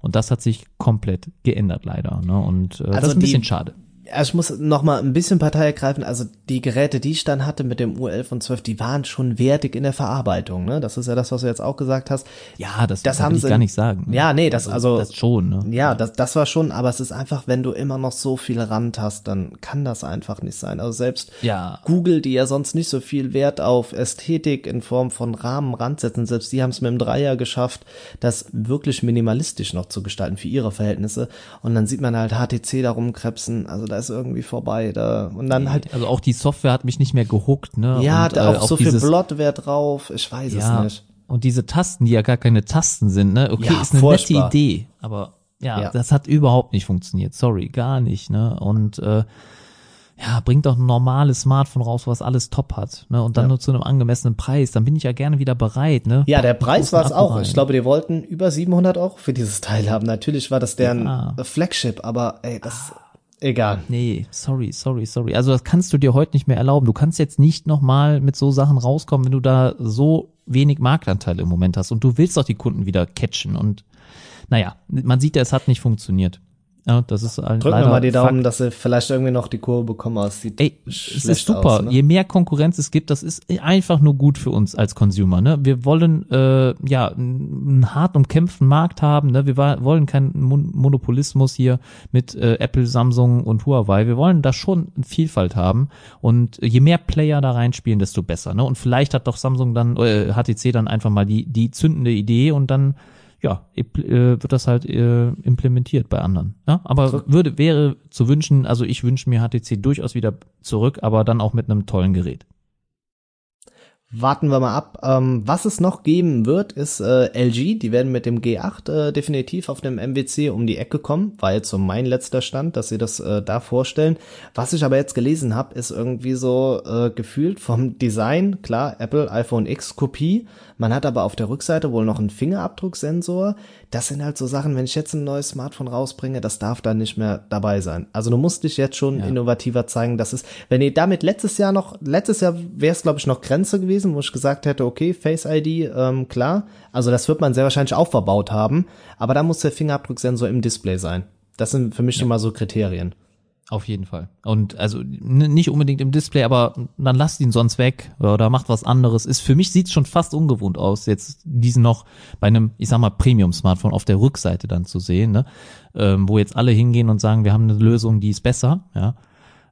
Und das hat sich komplett geändert leider. Ne? Und äh, das Also ist ein bisschen schade. Also ich muss noch mal ein bisschen Partei ergreifen. Also die Geräte, die ich dann hatte mit dem U11 und 12, die waren schon wertig in der Verarbeitung. Ne? Das ist ja das, was du jetzt auch gesagt hast. Ja, das, Das haben sie- gar nicht sagen. ne? Ja, nee, das also das schon. Ne? ja, das, das war schon, aber es ist einfach, wenn du immer noch so viel Rand hast, dann kann das einfach nicht sein. Also selbst Ja. Google, die ja sonst nicht so viel Wert auf Ästhetik in Form von Rahmen, Rand setzen, selbst die haben es mit dem Dreier geschafft, das wirklich minimalistisch noch zu gestalten für ihre Verhältnisse. Und dann sieht man halt HTC da rumkrebsen, also da ist irgendwie vorbei. Da, und dann halt, Also auch die Software hat mich nicht mehr gehuckt. Ne? ja, und, da äh, auch so viel dieses, Blottware drauf, ich weiß ja, es nicht. Und diese Tasten, die ja gar keine Tasten sind. Ne? Okay, Ja, ist eine furchtbar. nette Idee, aber ja, Ja. das hat überhaupt nicht funktioniert. Sorry, gar nicht. Ne? Und äh, ja, bringt doch ein normales Smartphone raus, was alles top hat, ne? Und dann ja. nur zu einem angemessenen Preis, dann bin ich ja gerne wieder bereit, ne? Ja, der Preis war es auch. Rein. Ich glaube, die wollten über 700 Euro für dieses Teil haben. Natürlich war das deren ja. Flagship, aber ey, das egal. Nee, sorry, sorry, sorry. Also das kannst du dir heute nicht mehr erlauben. Du kannst jetzt nicht nochmal mit so Sachen rauskommen, wenn du da so wenig Marktanteil im Moment hast und du willst doch die Kunden wieder catchen und naja, man sieht ja, es hat nicht funktioniert. Ja, das ist ein Drücken wir mal die Daumen, Fakt. dass sie vielleicht irgendwie noch die Kurve bekommen. Es sieht Ey, es ist super. Aus, ne? Je mehr Konkurrenz es gibt, das ist einfach nur gut für uns als Consumer. Ne? Wir wollen äh, ja einen hart umkämpften Markt haben. Ne? Wir wollen keinen Mon Monopolismus hier mit äh, Apple, Samsung und Huawei. Wir wollen da schon Vielfalt haben. Und je mehr Player da reinspielen, desto besser. Ne? Und vielleicht hat doch Samsung dann, äh, HTC dann einfach mal die, die zündende Idee und dann ja, äh, wird das halt äh, implementiert bei anderen. Ja? Aber würde, wäre zu wünschen, also ich wünsche mir HTC durchaus wieder zurück, aber dann auch mit einem tollen Gerät. Warten wir mal ab. Ähm, was es noch geben wird, ist äh, LG. Die werden mit dem G8 äh, definitiv auf dem MWC um die Ecke kommen. War jetzt so mein letzter Stand, dass sie das äh, da vorstellen. Was ich aber jetzt gelesen habe, ist irgendwie so äh, gefühlt vom Design, klar, Apple iPhone X Kopie, man hat aber auf der Rückseite wohl noch einen Fingerabdrucksensor. Das sind halt so Sachen, wenn ich jetzt ein neues Smartphone rausbringe, das darf dann nicht mehr dabei sein. Also du musst dich jetzt schon ja. innovativer zeigen. Das ist, wenn ihr damit letztes Jahr noch, letztes Jahr wäre es glaube ich noch Grenze gewesen, wo ich gesagt hätte, okay, Face ID, ähm, klar. Also das wird man sehr wahrscheinlich auch verbaut haben. Aber da muss der Fingerabdrucksensor im Display sein. Das sind für mich ja. schon mal so Kriterien. Auf jeden Fall. Und also nicht unbedingt im Display, aber dann lasst ihn sonst weg oder macht was anderes. Ist für mich sieht's schon fast ungewohnt aus, jetzt diesen noch bei einem, ich sag mal, Premium-Smartphone auf der Rückseite dann zu sehen, ne? Ähm, wo jetzt alle hingehen und sagen, wir haben eine Lösung, die ist besser, ja.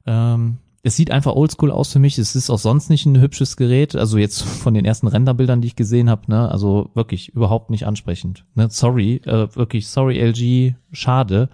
Ähm, es sieht einfach oldschool aus für mich. Es ist auch sonst nicht ein hübsches Gerät. Also jetzt von den ersten Renderbildern, die ich gesehen habe, ne, also wirklich überhaupt nicht ansprechend. Ne? Sorry, äh, wirklich sorry LG, schade.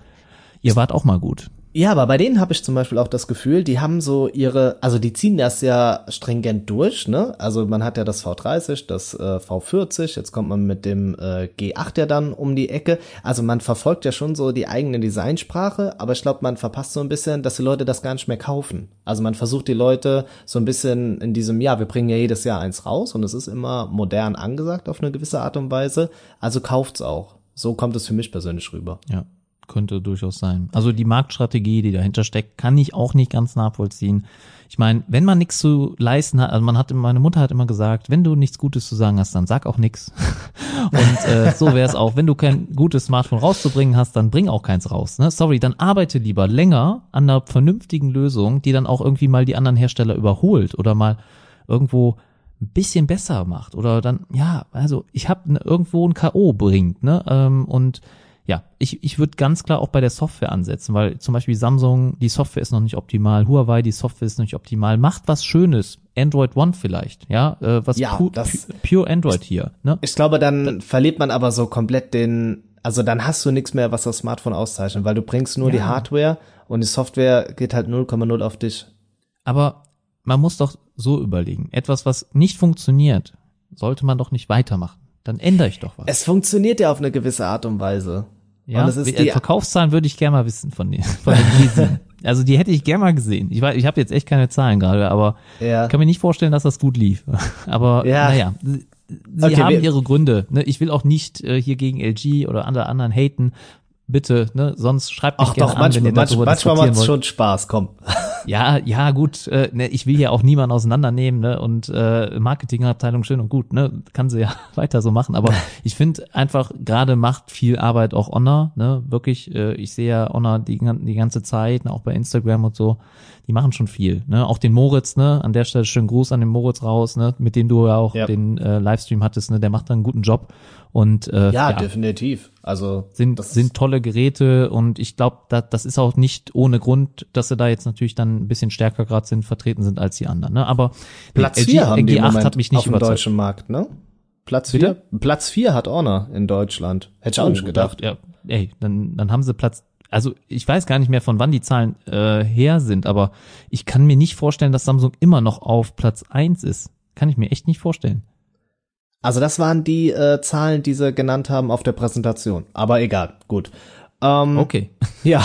Ihr wart auch mal gut. Ja, aber bei denen habe ich zum Beispiel auch das Gefühl, die haben so ihre, also die ziehen das ja stringent durch, ne? Also man hat ja das V30, das äh, V40, jetzt kommt man mit dem äh, G8 ja dann um die Ecke. Also man verfolgt ja schon so die eigene Designsprache, aber ich glaube, man verpasst so ein bisschen, dass die Leute das gar nicht mehr kaufen. Also man versucht die Leute so ein bisschen in diesem, ja, wir bringen ja jedes Jahr eins raus und es ist immer modern angesagt auf eine gewisse Art und Weise, also kauft's auch. So kommt es für mich persönlich rüber. Ja könnte durchaus sein. Also die Marktstrategie, die dahinter steckt, kann ich auch nicht ganz nachvollziehen. Ich meine, wenn man nichts zu leisten hat, also man hat, meine Mutter hat immer gesagt, wenn du nichts Gutes zu sagen hast, dann sag auch nichts. Und äh, so wäre es auch, wenn du kein gutes Smartphone rauszubringen hast, dann bring auch keins raus. Ne? Sorry, dann arbeite lieber länger an einer vernünftigen Lösung, die dann auch irgendwie mal die anderen Hersteller überholt oder mal irgendwo ein bisschen besser macht oder dann ja, also ich habe ne, irgendwo ein KO bringt, ne? Ähm, und ja, ich, ich würde ganz klar auch bei der Software ansetzen, weil zum Beispiel Samsung, die Software ist noch nicht optimal, Huawei, die Software ist noch nicht optimal, macht was Schönes, Android One vielleicht, ja, äh, was ja, pu das, pure Android hier. Ne? Ich glaube, dann da, verliert man aber so komplett den, also dann hast du nichts mehr, was das Smartphone auszeichnet, weil du bringst nur ja. die Hardware und die Software geht halt 0,0 auf dich. Aber man muss doch so überlegen, etwas, was nicht funktioniert, sollte man doch nicht weitermachen. Dann ändere ich doch was. Es funktioniert ja auf eine gewisse Art und Weise. Ja, und das ist die Verkaufszahlen würde ich gerne mal wissen von den, von den Also die hätte ich gerne mal gesehen. Ich, weiß, ich habe jetzt echt keine Zahlen gerade, aber ja. kann mir nicht vorstellen, dass das gut lief. Aber ja. naja, sie okay, haben ihre Gründe. Ne? Ich will auch nicht äh, hier gegen LG oder andere anderen haten, bitte, ne, sonst schreibt mich Ach gerne doch, an, manchmal, wenn ihr darüber manchmal macht es schon Spaß, komm. Ja, ja, gut, äh, ne, ich will ja auch niemanden auseinandernehmen, ne, und äh, Marketingabteilung schön und gut, ne, kann sie ja weiter so machen, aber ich finde einfach gerade macht viel Arbeit auch Honor, ne, wirklich, äh, ich sehe ja Honor die, die ganze Zeit, ne, auch bei Instagram und so, die machen schon viel, ne, auch den Moritz, ne, an der Stelle schönen Gruß an den Moritz raus, ne, mit dem du ja auch ja. den äh, Livestream hattest, ne, der macht da einen guten Job und äh, ja, ja, definitiv. Also sind sind tolle Geräte und ich glaube, da, das ist auch nicht ohne Grund, dass sie da jetzt natürlich dann ein bisschen stärker gerade sind, vertreten sind als die anderen. Ne? Aber Platz 4 haben die G8 hat mich nicht auf dem deutschen Markt, ne? Platz 4 Platz 4 hat Honor in Deutschland. Hätte ich auch oh, nicht gedacht. Ja, ey, dann dann haben sie Platz also ich weiß gar nicht mehr, von wann die Zahlen äh, her sind, aber ich kann mir nicht vorstellen, dass Samsung immer noch auf Platz 1 ist. Kann ich mir echt nicht vorstellen. Also das waren die äh, Zahlen, die sie genannt haben auf der Präsentation. Aber egal, gut. Ähm, Okay. Ja,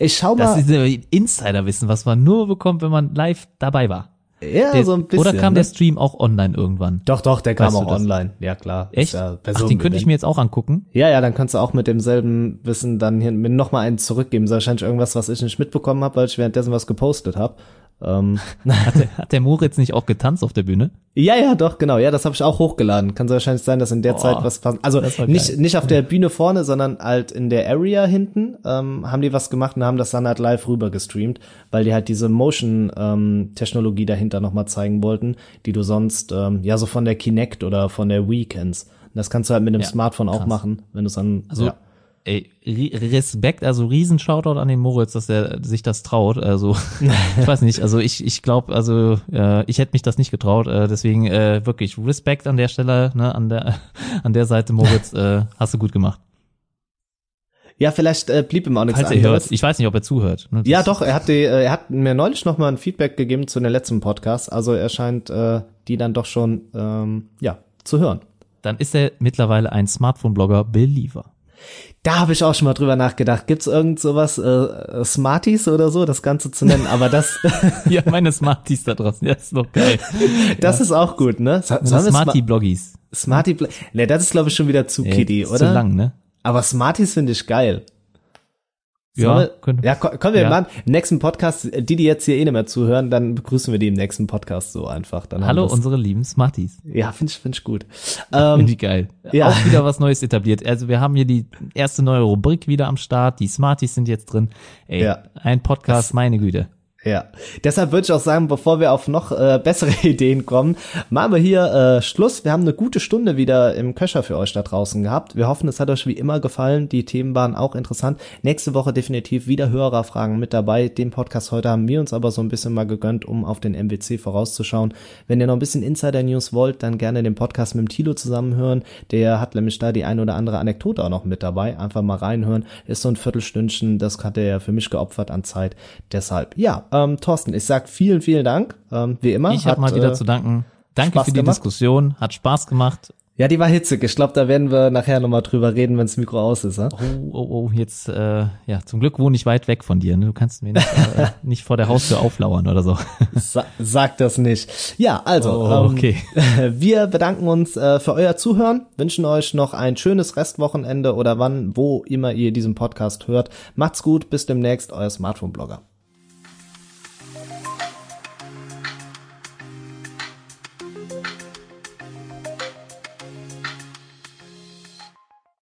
ich schau Das mal. ist äh, Insiderwissen, was man nur bekommt, wenn man live dabei war. ja, Der, so ein bisschen. oder kam ne? der Stream auch online irgendwann? Doch, doch, der kam Weißt auch das? online. Ja, klar. Echt? Ja Ach, den könnte ich mir jetzt auch angucken. Ja, ja, dann kannst du auch mit demselben Wissen dann hier mir noch mal einen zurückgeben. Das ist wahrscheinlich irgendwas, was ich nicht mitbekommen habe, weil ich währenddessen was gepostet habe. Ähm, Hat der, hat der Moritz nicht auch getanzt auf der Bühne? ja, ja, doch, genau. Ja, das habe ich auch hochgeladen. Kann so wahrscheinlich sein, dass in der Oh, Zeit was passiert. Also nicht, geil. nicht auf der Bühne vorne, sondern halt in der Area hinten ähm, haben die was gemacht und haben das dann halt live rüber gestreamt, weil die halt diese Motion-Technologie dahinter noch mal zeigen wollten, die du sonst ähm, ja so von der Kinect oder von der Wii kennst. Und das kannst du halt mit dem Ja, Smartphone auch krass. machen, wenn du es dann Also, ja. Ey, Respekt, also riesen Shoutout an den Moritz, dass er sich das traut. Also, ich weiß nicht, also ich, ich glaube, also äh, ich hätte mich das nicht getraut. Äh, deswegen äh, wirklich Respekt an der Stelle, ne, an der an der Seite, Moritz, äh, hast du gut gemacht. Ja, vielleicht äh, blieb ihm auch nichts Falls er anderes. hört. Ich weiß nicht, ob er zuhört. Ne? Ja, doch, er hat, die, äh, er hat mir neulich noch mal ein Feedback gegeben zu den letzten Podcasts. Also er scheint äh, die dann doch schon ähm, ja zu hören. Dann ist er mittlerweile ein Smartphone-Blogger Believer. Da habe ich auch schon mal drüber nachgedacht. Gibt's irgend sowas, äh, äh, Smarties oder so, das Ganze zu nennen? Aber das, ja, meine Smarties da draußen, ja, ist doch geil. das ist auch gut, ne? So- Meine sollen wir Sma- Smarty-Bloggies. Smarty, Bla- ne, das ist glaube ich schon wieder zu Ey, kiddie, ist oder? Zu lang, ne? Aber Smarties finde ich geil. Ja, könnte- ja, komm, wir Ja. machen im nächsten Podcast, die, die jetzt hier eh nicht mehr zuhören, dann begrüßen wir die im nächsten Podcast so einfach. Dann Hallo, unsere lieben Smarties. Ja, finde ich, finde ich gut. Ähm, Finde ich geil. ja. Auch wieder was Neues etabliert. Also wir haben hier die erste neue Rubrik wieder am Start. Die Smarties sind jetzt drin. Ey, Ja. ein Podcast, meine Güte. Ja, deshalb würde ich auch sagen, bevor wir auf noch äh, bessere Ideen kommen, machen wir hier äh, Schluss. Wir haben eine gute Stunde wieder im Köcher für euch da draußen gehabt. Wir hoffen, es hat euch wie immer gefallen. Die Themen waren auch interessant. Nächste Woche definitiv wieder Hörerfragen mit dabei. Den Podcast heute haben wir uns aber so ein bisschen mal gegönnt, um auf den MWC vorauszuschauen. Wenn ihr noch ein bisschen Insider-News wollt, dann gerne den Podcast mit dem Tilo zusammenhören. Der hat nämlich da die ein oder andere Anekdote auch noch mit dabei. Einfach mal reinhören. Ist so ein Viertelstündchen, das hat er ja für mich geopfert an Zeit. Deshalb, ja, ähm, Thorsten, ich sag vielen, vielen Dank. Ähm, wie immer. Ich habe mal wieder äh, zu danken. Danke Spaß für die gemacht? Diskussion. Hat Spaß gemacht. Ja, die war hitzig. Ich glaube, da werden wir nachher nochmal drüber reden, wenn das Mikro aus ist. Ja? Oh, oh, oh, jetzt, äh, ja, zum Glück wohne ich weit weg von dir. Ne? Du kannst mir nicht, äh, nicht vor der Haustür auflauern oder so. Sa sag das nicht. Ja, also, Oh, ähm, okay. wir bedanken uns äh, für euer Zuhören, wünschen euch noch ein schönes Restwochenende oder wann, wo immer ihr diesen Podcast hört. Macht's gut, bis demnächst, euer Smartphone-Blogger.